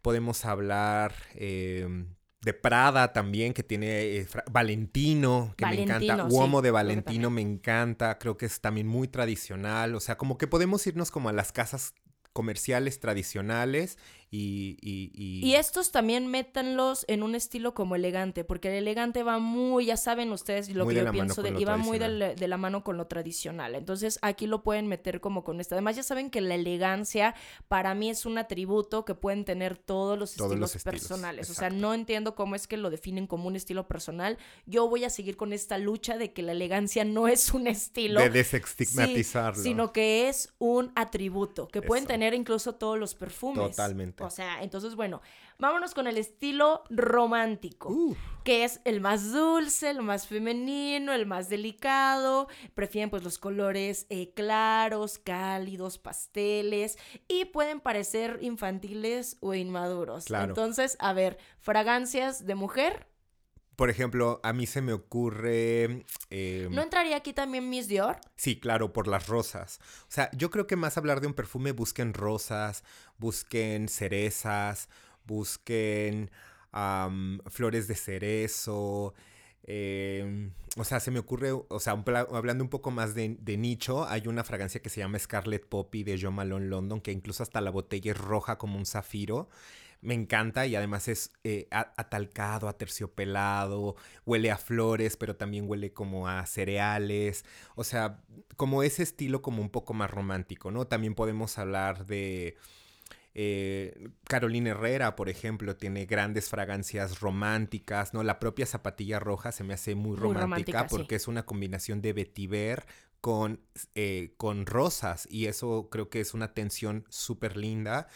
Podemos hablar em, de Prada también, que tiene eh, Valentino, que me encanta. Uomo de Valentino me encanta. Creo que es también muy tradicional. O sea, como que podemos irnos como a las casas comerciales tradicionales y, y, estos también métanlos en un estilo como elegante, porque el elegante va muy, ya saben ustedes lo que yo pienso, de, y va muy de, la mano con lo tradicional. Entonces aquí lo pueden meter como con esto. Además ya saben que la elegancia para mí es un atributo que pueden tener todos los estilos personales. O sea, no entiendo cómo es que lo definen como un estilo personal. Yo voy a seguir con esta lucha de que la elegancia no es un estilo. De desestigmatizarlo. sino que es un atributo, que pueden tener incluso todos los perfumes. Totalmente. O sea, entonces, bueno, vámonos con el estilo romántico, que es el más dulce, el más femenino, el más delicado. Prefieren pues los colores eh, claros, cálidos, pasteles y pueden parecer infantiles o inmaduros. Entonces, a ver, fragancias de mujer. Por ejemplo, a mí se me ocurre... Em, ¿No entraría aquí también Miss Dior? Sí, claro, por las rosas. O sea, yo creo que más hablar de un perfume, busquen rosas, busquen cerezas, busquen flores de cerezo. Em, o sea, se me ocurre, o sea, hablando un poco más de, de, nicho, hay una fragancia que se llama Scarlet Poppy de Jo Malone London, que incluso hasta la botella es roja como un zafiro me encanta y además es eh, atalcado, aterciopelado, huele a flores, pero también huele como a cereales, o sea, como ese estilo como un poco más romántico, ¿no? También podemos hablar de... Eh, Carolina Herrera, por ejemplo, tiene grandes fragancias románticas, ¿no? La propia zapatilla roja se me hace muy, romántica, porque es una combinación de vetiver con, eh, con rosas y eso creo que es una tensión súper linda.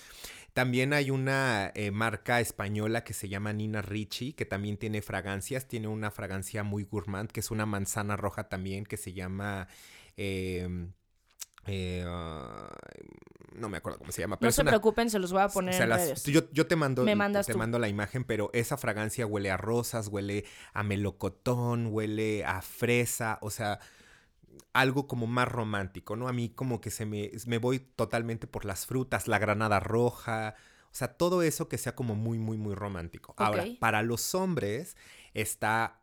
También hay una eh, marca española que se llama Nina Ricci, que también tiene fragancias. Tiene una fragancia muy gourmand, que es una manzana roja también, que se llama... Em, eh, no me acuerdo cómo se llama. Pero no se preocupen, se los voy a poner en redes. Yo, te mando, te mando la imagen, pero esa fragancia huele a rosas, huele a melocotón, huele a fresa, o sea, algo como más romántico, ¿no? A mí como que se me, me voy totalmente por las frutas, la granada roja, o sea, todo eso que sea como muy, muy, muy romántico. Ahora, para los hombres está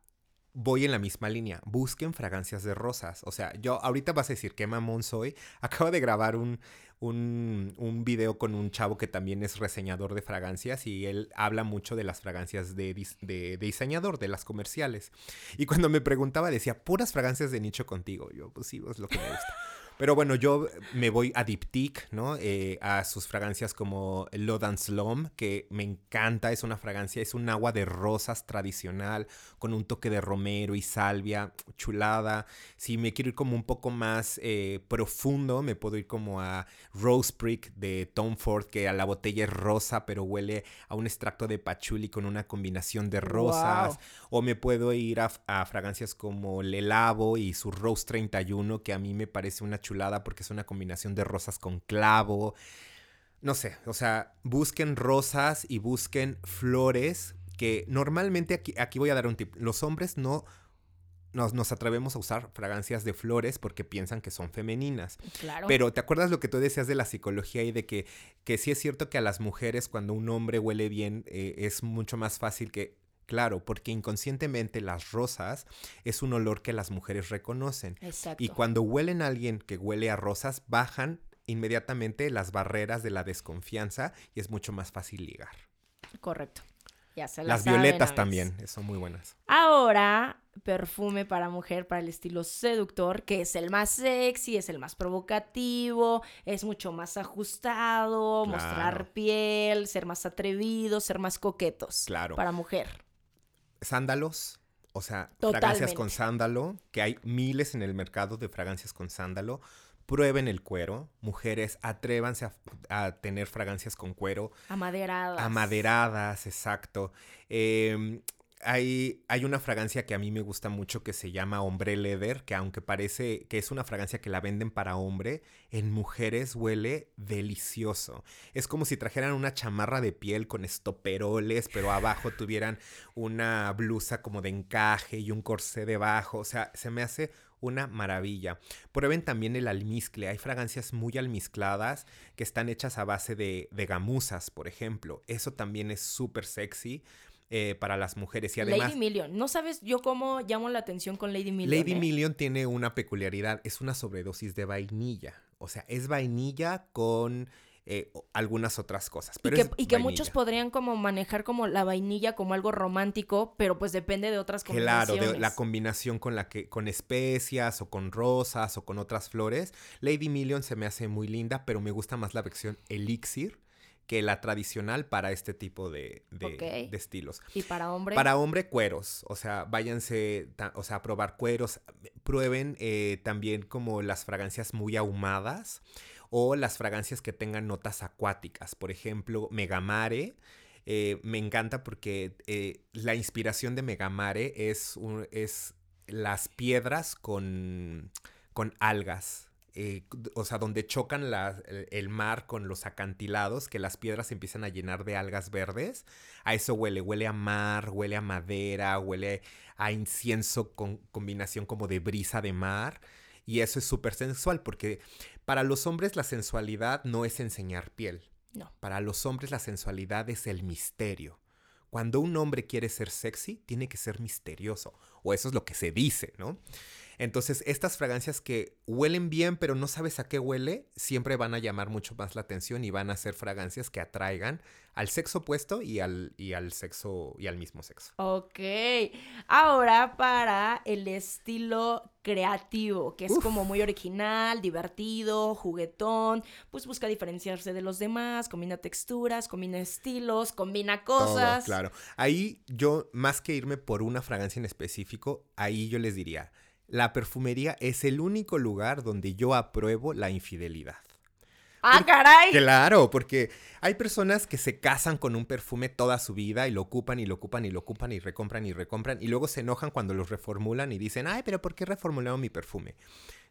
voy en la misma línea. Busquen fragancias de rosas. O sea, yo ahorita vas a decir qué mamón soy. Acabo de grabar un, un, un, video con un chavo que también es reseñador de fragancias y él habla mucho de las fragancias de, de, diseñador, de las comerciales. Y cuando me preguntaba decía, puras fragancias de nicho contigo. Yo, pues sí, es lo que me gusta. Pero bueno, yo me voy a Diptyque, ¿no? Eh, a sus fragancias como Lodan Slom, que me encanta, es una fragancia, es un agua de rosas tradicional, con un toque de romero y salvia, chulada. Si me quiero ir como un poco más eh, profundo, me puedo ir como a Rose Prick de Tom Ford, que a la botella es rosa, pero huele a un extracto de patchouli con una combinación de rosas. O me puedo ir a, a fragancias como Lelavo y su Rose 31, que a mí me parece una chulada porque es una combinación de rosas con clavo. No sé, o sea, busquen rosas y busquen flores que normalmente aquí, aquí voy a dar un tip. Los hombres no nos, nos, atrevemos a usar fragancias de flores porque piensan que son femeninas. Claro. Pero ¿te acuerdas lo que tú decías de la psicología y de que, que sí es cierto que a las mujeres cuando un hombre huele bien eh, es mucho más fácil que Claro, porque inconscientemente las rosas es un olor que las mujeres reconocen. Exacto. Y cuando huelen a alguien que huele a rosas, bajan inmediatamente las barreras de la desconfianza y es mucho más fácil ligar. Correcto. Ya se las violetas también, son muy buenas. Ahora, perfume para mujer para el estilo seductor, que es el más sexy, es el más provocativo, es mucho más ajustado, mostrar piel, ser más atrevido, ser más coquetos. Claro. Para mujer sándalos, o sea, fragancias con sándalo, que hay miles en el mercado de fragancias con sándalo. Prueben el cuero, mujeres, atrévanse a, tener fragancias con cuero. Amaderadas. Amaderadas, exacto. Em, hay, hay una fragancia que a mí me gusta mucho que se llama Hombre Leather, que aunque parece que es una fragancia que la venden para hombre, en mujeres huele delicioso. Es como si trajeran una chamarra de piel con estoperoles, pero abajo tuvieran una blusa como de encaje y un corsé debajo. O sea, se me hace una maravilla. Prueben también el almizcle. Hay fragancias muy almizcladas que están hechas a base de, de gamuzas, por ejemplo. Eso también es súper sexy. Eh, para las mujeres. Y además, Lady Million. No sabes yo cómo llamo la atención con Lady Million. Lady ¿eh? Million tiene una peculiaridad. Es una sobredosis de vainilla. O sea, es vainilla con eh, algunas otras cosas. Pero y que, y que muchos podrían como manejar como la vainilla como algo romántico, pero pues depende de otras combinaciones. Claro, de la combinación con la que, con especias o con rosas o con otras flores. Lady Million se me hace muy linda, pero me gusta más la versión elixir que la tradicional para este tipo de, de, estilos. ¿Y para hombre? Para hombre, cueros. O sea, váyanse, o sea, a probar cueros. Prueben eh, también como las fragancias muy ahumadas o las fragancias que tengan notas acuáticas. Por ejemplo, Megamare. Eh, me encanta porque eh, la inspiración de Megamare es, es las piedras con, con algas. Eh, o sea, donde chocan el mar con los acantilados, que las piedras se empiezan a llenar de algas verdes, a eso huele, huele a mar, huele a madera, huele a incienso con combinación como de brisa de mar, y eso es súper sensual, porque para los hombres la sensualidad no es enseñar piel. No. Para los hombres la sensualidad es el misterio. Cuando un hombre quiere ser sexy, tiene que ser misterioso, o eso es lo que se dice, ¿no? Entonces, estas fragancias que huelen bien, pero no sabes a qué huele, siempre van a llamar mucho más la atención y van a ser fragancias que atraigan al sexo opuesto y al, y al sexo y al mismo sexo. Ok. Ahora para el estilo creativo, que es como muy original, divertido, juguetón, pues busca diferenciarse de los demás, combina texturas, combina estilos, combina cosas. claro. Ahí yo, más que irme por una fragancia en específico, ahí yo les diría, la perfumería es el único lugar donde yo apruebo la infidelidad. ¡Ah, caray! Claro, porque hay personas que se casan con un perfume toda su vida y lo ocupan y lo ocupan y lo ocupan y recompran y recompran y luego se enojan cuando los reformulan y dicen, ay, pero ¿por qué reformularon mi perfume?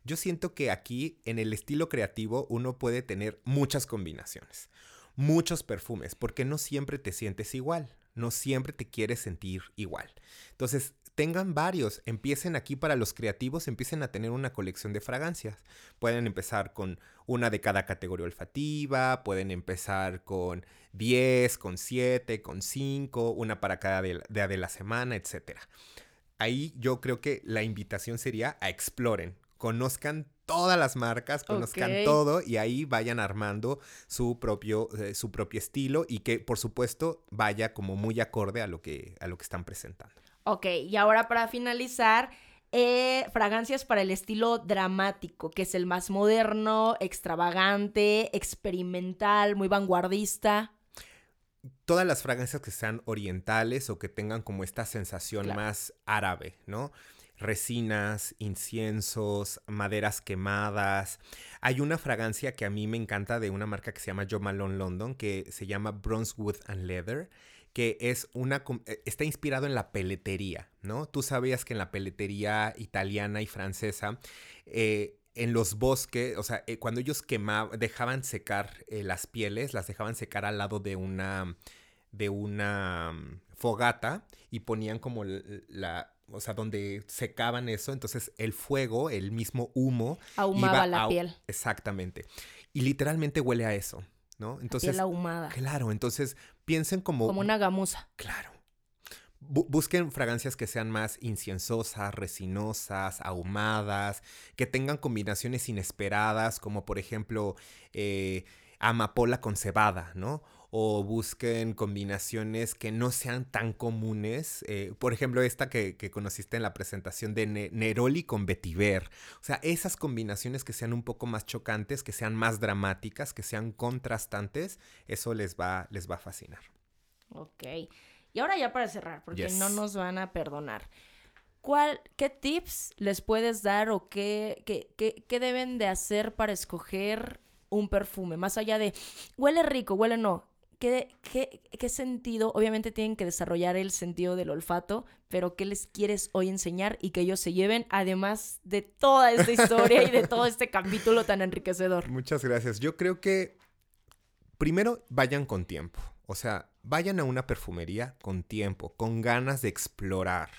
Yo siento que aquí, en el estilo creativo, uno puede tener muchas combinaciones, muchos perfumes, porque no siempre te sientes igual, no siempre te quieres sentir igual. Entonces, tengan varios, empiecen aquí para los creativos, empiecen a tener una colección de fragancias. Pueden empezar con una de cada categoría olfativa, pueden empezar con 10, con 7, con 5, una para cada día de, la semana, etc. Ahí yo creo que la invitación sería a exploren, conozcan todas las marcas, conozcan todo y ahí vayan armando su propio, eh, su propio estilo y que por supuesto vaya como muy acorde a lo que, a lo que están presentando. Ok, y ahora para finalizar, eh, fragancias para el estilo dramático, que es el más moderno, extravagante, experimental, muy vanguardista. Todas las fragancias que sean orientales o que tengan como esta sensación más árabe, ¿no? Resinas, inciensos, maderas quemadas. Hay una fragancia que a mí me encanta de una marca que se llama Jo Malone London, que se llama Bronze Wood and Leather que es una eh, está inspirado en la peletería, ¿no? Tú sabías que en la peletería italiana y francesa eh, en los bosques, o sea, eh, cuando ellos quemaban, dejaban secar las pieles, las dejaban secar al lado de una de una mm, fogata y ponían como la, o sea, donde secaban eso, entonces el fuego, el mismo humo ahumaba la piel. Exactamente. Y literalmente huele a eso. ¿no? Entonces, piel ahumada. Claro, entonces piensen como... Como una gamuza. Claro. busquen fragancias que sean más inciensosas, resinosas, ahumadas, que tengan combinaciones inesperadas, como por ejemplo eh, amapola con cebada, ¿no? O busquen combinaciones que no sean tan comunes. Eh, por ejemplo, esta que, conociste en la presentación de Neroli con Vetiver. O sea, esas combinaciones que sean un poco más chocantes, que sean más dramáticas, que sean contrastantes, eso les va, les va a fascinar. Ok. Y ahora ya para cerrar, porque no nos van a perdonar. ¿Cuál, ¿Qué tips les puedes dar o qué, qué, qué deben de hacer para escoger un perfume? Más allá de, huele rico, huele no qué, qué, qué sentido, obviamente tienen que desarrollar el sentido del olfato, pero qué les quieres hoy enseñar y que ellos se lleven, además de toda esta historia y de todo este capítulo tan enriquecedor. Muchas gracias. Yo creo que primero vayan con tiempo. O sea, vayan a una perfumería con tiempo, con ganas de explorar,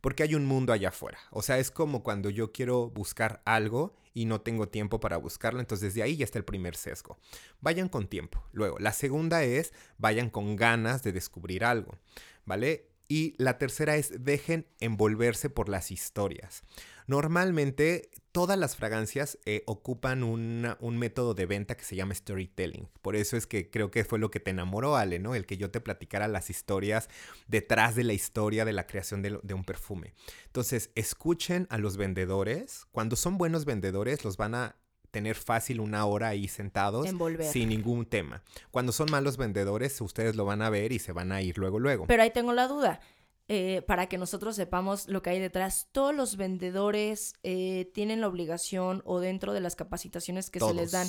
porque hay un mundo allá afuera. O sea, es como cuando yo quiero buscar algo y no tengo tiempo para buscarlo, entonces desde ahí ya está el primer sesgo. Vayan con tiempo. Luego, la segunda es, vayan con ganas de descubrir algo, ¿vale? Y la tercera es, dejen envolverse por las historias. Normalmente todas las fragancias eh, ocupan un método de venta que se llama storytelling. Por eso es que creo que fue lo que te enamoró, Ale, ¿no? El que yo te platicara las historias detrás de la historia de la creación de, de un perfume. Entonces, escuchen a los vendedores. Cuando son buenos vendedores, los van a tener fácil una hora ahí sentados sin ningún tema. Cuando son malos vendedores, ustedes lo van a ver y se van a ir luego, luego. Pero ahí tengo la duda. Eh, para que nosotros sepamos lo que hay detrás. Todos los vendedores eh, tienen la obligación o dentro de las capacitaciones que se les dan,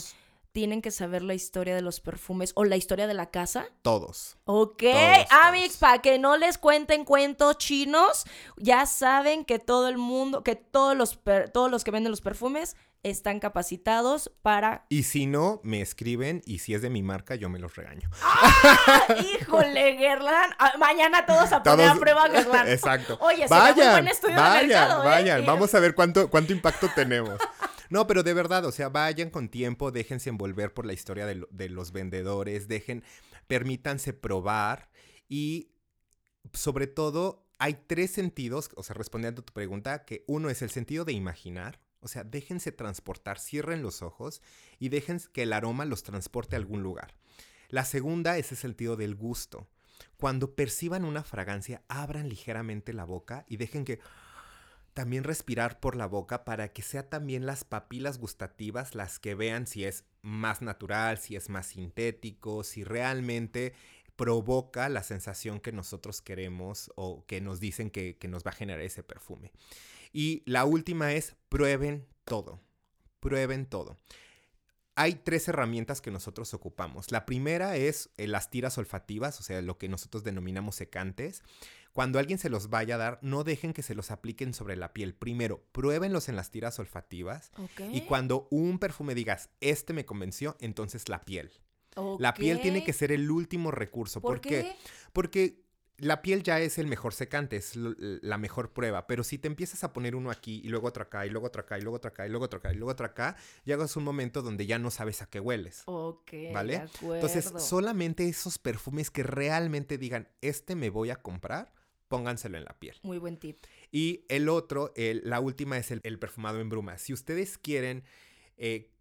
tienen que saber la historia de los perfumes o la historia de la casa. Todos. Ok, Amix, para que no les cuenten cuentos chinos, ya saben que todo el mundo, que todos los, todos los que venden los perfumes están capacitados para... Y si no, me escriben y si es de mi marca, yo me los regaño. ¡Ah! ¡Híjole, Gerlán! Ah, mañana todos a poner a prueba Gerlán. Exacto. Oye, vayan, buen estudio vayan, mercado, ¿eh? vayan. Vamos a ver cuánto, cuánto impacto tenemos. No, pero de verdad, o sea, vayan con tiempo, déjense envolver por la historia de, de los vendedores, dejen, permítanse probar y sobre todo hay tres sentidos, o sea, respondiendo a tu pregunta, que uno es el sentido de imaginar, o sea, déjense transportar, cierren los ojos y dejen que el aroma los transporte a algún lugar. La segunda es el sentido del gusto. Cuando perciban una fragancia, abran ligeramente la boca y dejen que también respirar por la boca para que sea también las papilas gustativas las que vean si es más natural, si es más sintético, si realmente provoca la sensación que nosotros queremos o que nos dicen que, que nos va a generar ese perfume. Y la última es prueben todo. Prueben todo. Hay tres herramientas que nosotros ocupamos. La primera es eh, las tiras olfativas, o sea, lo que nosotros denominamos secantes. Cuando alguien se los vaya a dar, no dejen que se los apliquen sobre la piel. Primero, pruébenlos en las tiras olfativas. Y cuando un perfume digas, este me convenció, entonces la piel. La piel tiene que ser el último recurso. ¿Por, qué? Porque la piel ya es el mejor secante, es la mejor prueba, pero si te empiezas a poner uno aquí y luego otro acá y luego otro acá y luego otro acá y luego otro acá y luego otro acá, llegas a un momento donde ya no sabes a qué hueles. Ok. ¿Vale? Entonces, solamente esos perfumes que realmente digan, este me voy a comprar, pónganselo en la piel. Muy buen tip. Y el otro, la última es el, perfumado en bruma. Si ustedes quieren eh,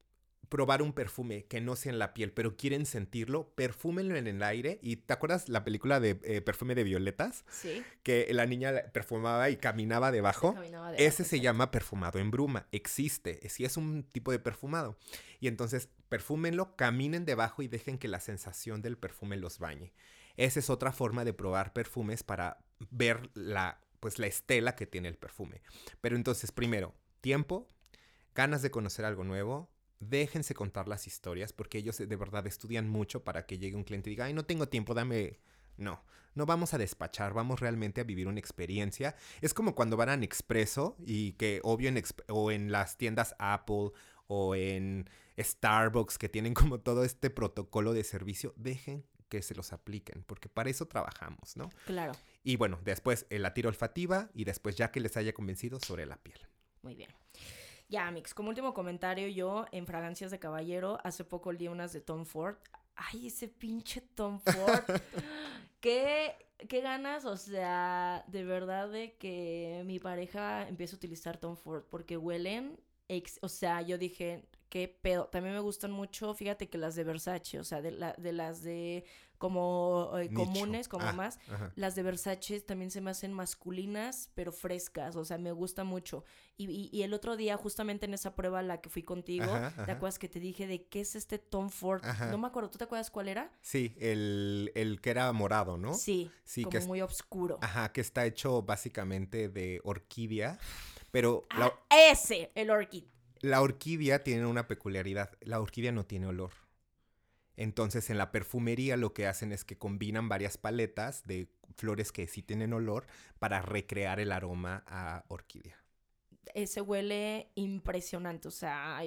probar un perfume que no sea en la piel, pero quieren sentirlo, perfúmenlo en el aire. ¿Y te acuerdas la película de eh, Perfume de Violetas? Sí. Que la niña perfumaba y caminaba debajo. Ese se llama perfumado en bruma. Existe. Sí es un tipo de perfumado. Y entonces, perfúmenlo, caminen debajo y dejen que la sensación del perfume los bañe. Esa es otra forma de probar perfumes para ver la, pues, la estela que tiene el perfume. Pero entonces, primero, tiempo, ganas de conocer algo nuevo, déjense contar las historias porque ellos de verdad estudian mucho para que llegue un cliente y diga, ay, no tengo tiempo, dame... No, no vamos a despachar, vamos realmente a vivir una experiencia. Es como cuando van a Expreso y que obvio en o en las tiendas Apple o en Starbucks que tienen como todo este protocolo de servicio, dejen que se los apliquen, porque para eso trabajamos, ¿no? Claro. Y bueno, después la tira olfativa y después ya que les haya convencido sobre la piel. Muy bien. Ya, Mix, como último comentario, yo en Fragancias de Caballero hace poco leí unas de Tom Ford. Ay, ese pinche Tom Ford. ¿Qué, qué ganas, o sea, de verdad de que mi pareja empiece a utilizar Tom Ford porque huelen, o sea, yo dije, qué pedo. También me gustan mucho, fíjate que las de Versace, o sea, de, la, de las de como eh, comunes, como ah, más. Las de Versace también se me hacen masculinas, pero frescas, o sea, me gusta mucho. Y, y, el otro día, justamente en esa prueba a la que fui contigo, ¿te acuerdas que te dije de qué es este Tom Ford? No me acuerdo, ¿tú te acuerdas cuál era? Sí, el, el que era morado, ¿no? Sí, sí como que muy oscuro. Ajá, que está hecho básicamente de orquídea, pero... Ah, ese, el orquídea. La orquídea tiene una peculiaridad, la orquídea no tiene olor. Entonces en la perfumería lo que hacen es que combinan varias paletas de flores que sí tienen olor para recrear el aroma a orquídea. Ese huele impresionante, o sea,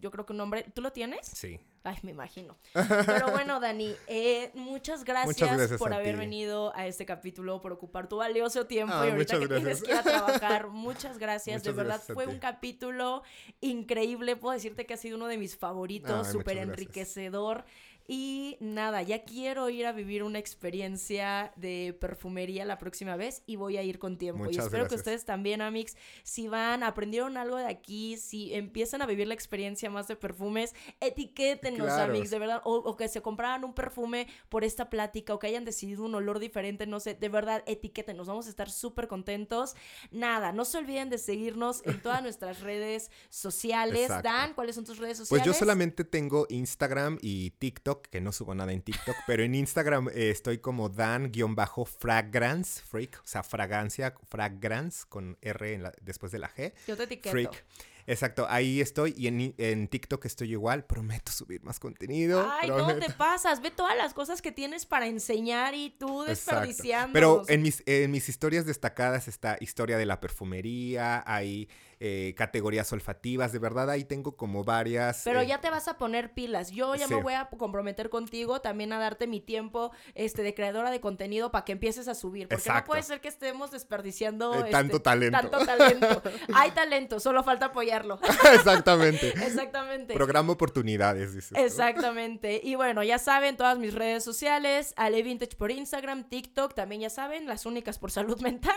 yo creo que un nombre, ¿tú lo tienes? Sí. Ay, me imagino. Pero bueno, Dani, eh, muchas, gracias por haber venido a este capítulo, por ocupar tu valioso tiempo y ahorita que tienes que ir a trabajar. Muchas gracias. de verdad fue un capítulo increíble. Puedo decirte que ha sido uno de mis favoritos, súper enriquecedor. Y nada, ya quiero ir a vivir una experiencia de perfumería la próxima vez y voy a ir con tiempo. y espero que ustedes también, Amix, si van, aprendieron algo de aquí, si empiezan a vivir la experiencia más de perfumes, etiquétenos, Amix, de verdad. O, que se compraran un perfume por esta plática o que hayan decidido un olor diferente, no sé, de verdad, etiquétenos. Vamos a estar súper contentos. Nada, no se olviden de seguirnos en todas nuestras redes sociales. Dan, ¿cuáles son tus redes sociales? Pues yo solamente tengo Instagram y TikTok que no subo nada en TikTok, pero en Instagram eh, estoy como Dan-fragrance, freak, o sea, fragancia, fragrance, con R después de la G. Yo te etiqueto. Freak. Exacto, ahí estoy y en, en, TikTok estoy igual. Prometo subir más contenido. Ay, no te pasas. Ve todas las cosas que tienes para enseñar y tú desperdiciando. Pero en mis, en mis historias destacadas está historia de la perfumería, hay eh, categorías olfativas, de verdad ahí tengo como varias. Pero eh, ya te vas a poner pilas. Yo ya me voy a comprometer contigo también a darte mi tiempo este, de creadora de contenido para que empieces a subir. Porque no puede ser que estemos desperdiciando eh, tanto este, talento. Tanto talento. Hay talento, solo falta apoyarlo. Exactamente. Exactamente. Programa oportunidades, dices. Exactamente. Y bueno, ya saben, todas mis redes sociales, Ale Vintage por Instagram, TikTok, también ya saben, las únicas por salud mental.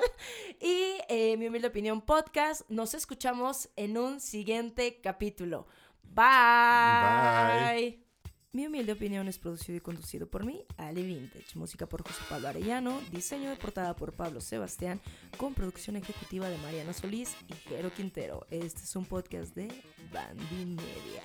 Y mi humilde opinión podcast. Nos escuchamos escuchamos en un siguiente capítulo. Bye. Mi humilde opinión es producido y conducido por mí, Ali Vintage. Música por José Pablo Arellano. Diseño de portada por Pablo Sebastián. Con producción ejecutiva de Mariana Solís y Jero Quintero. Este es un podcast de Bandy Media.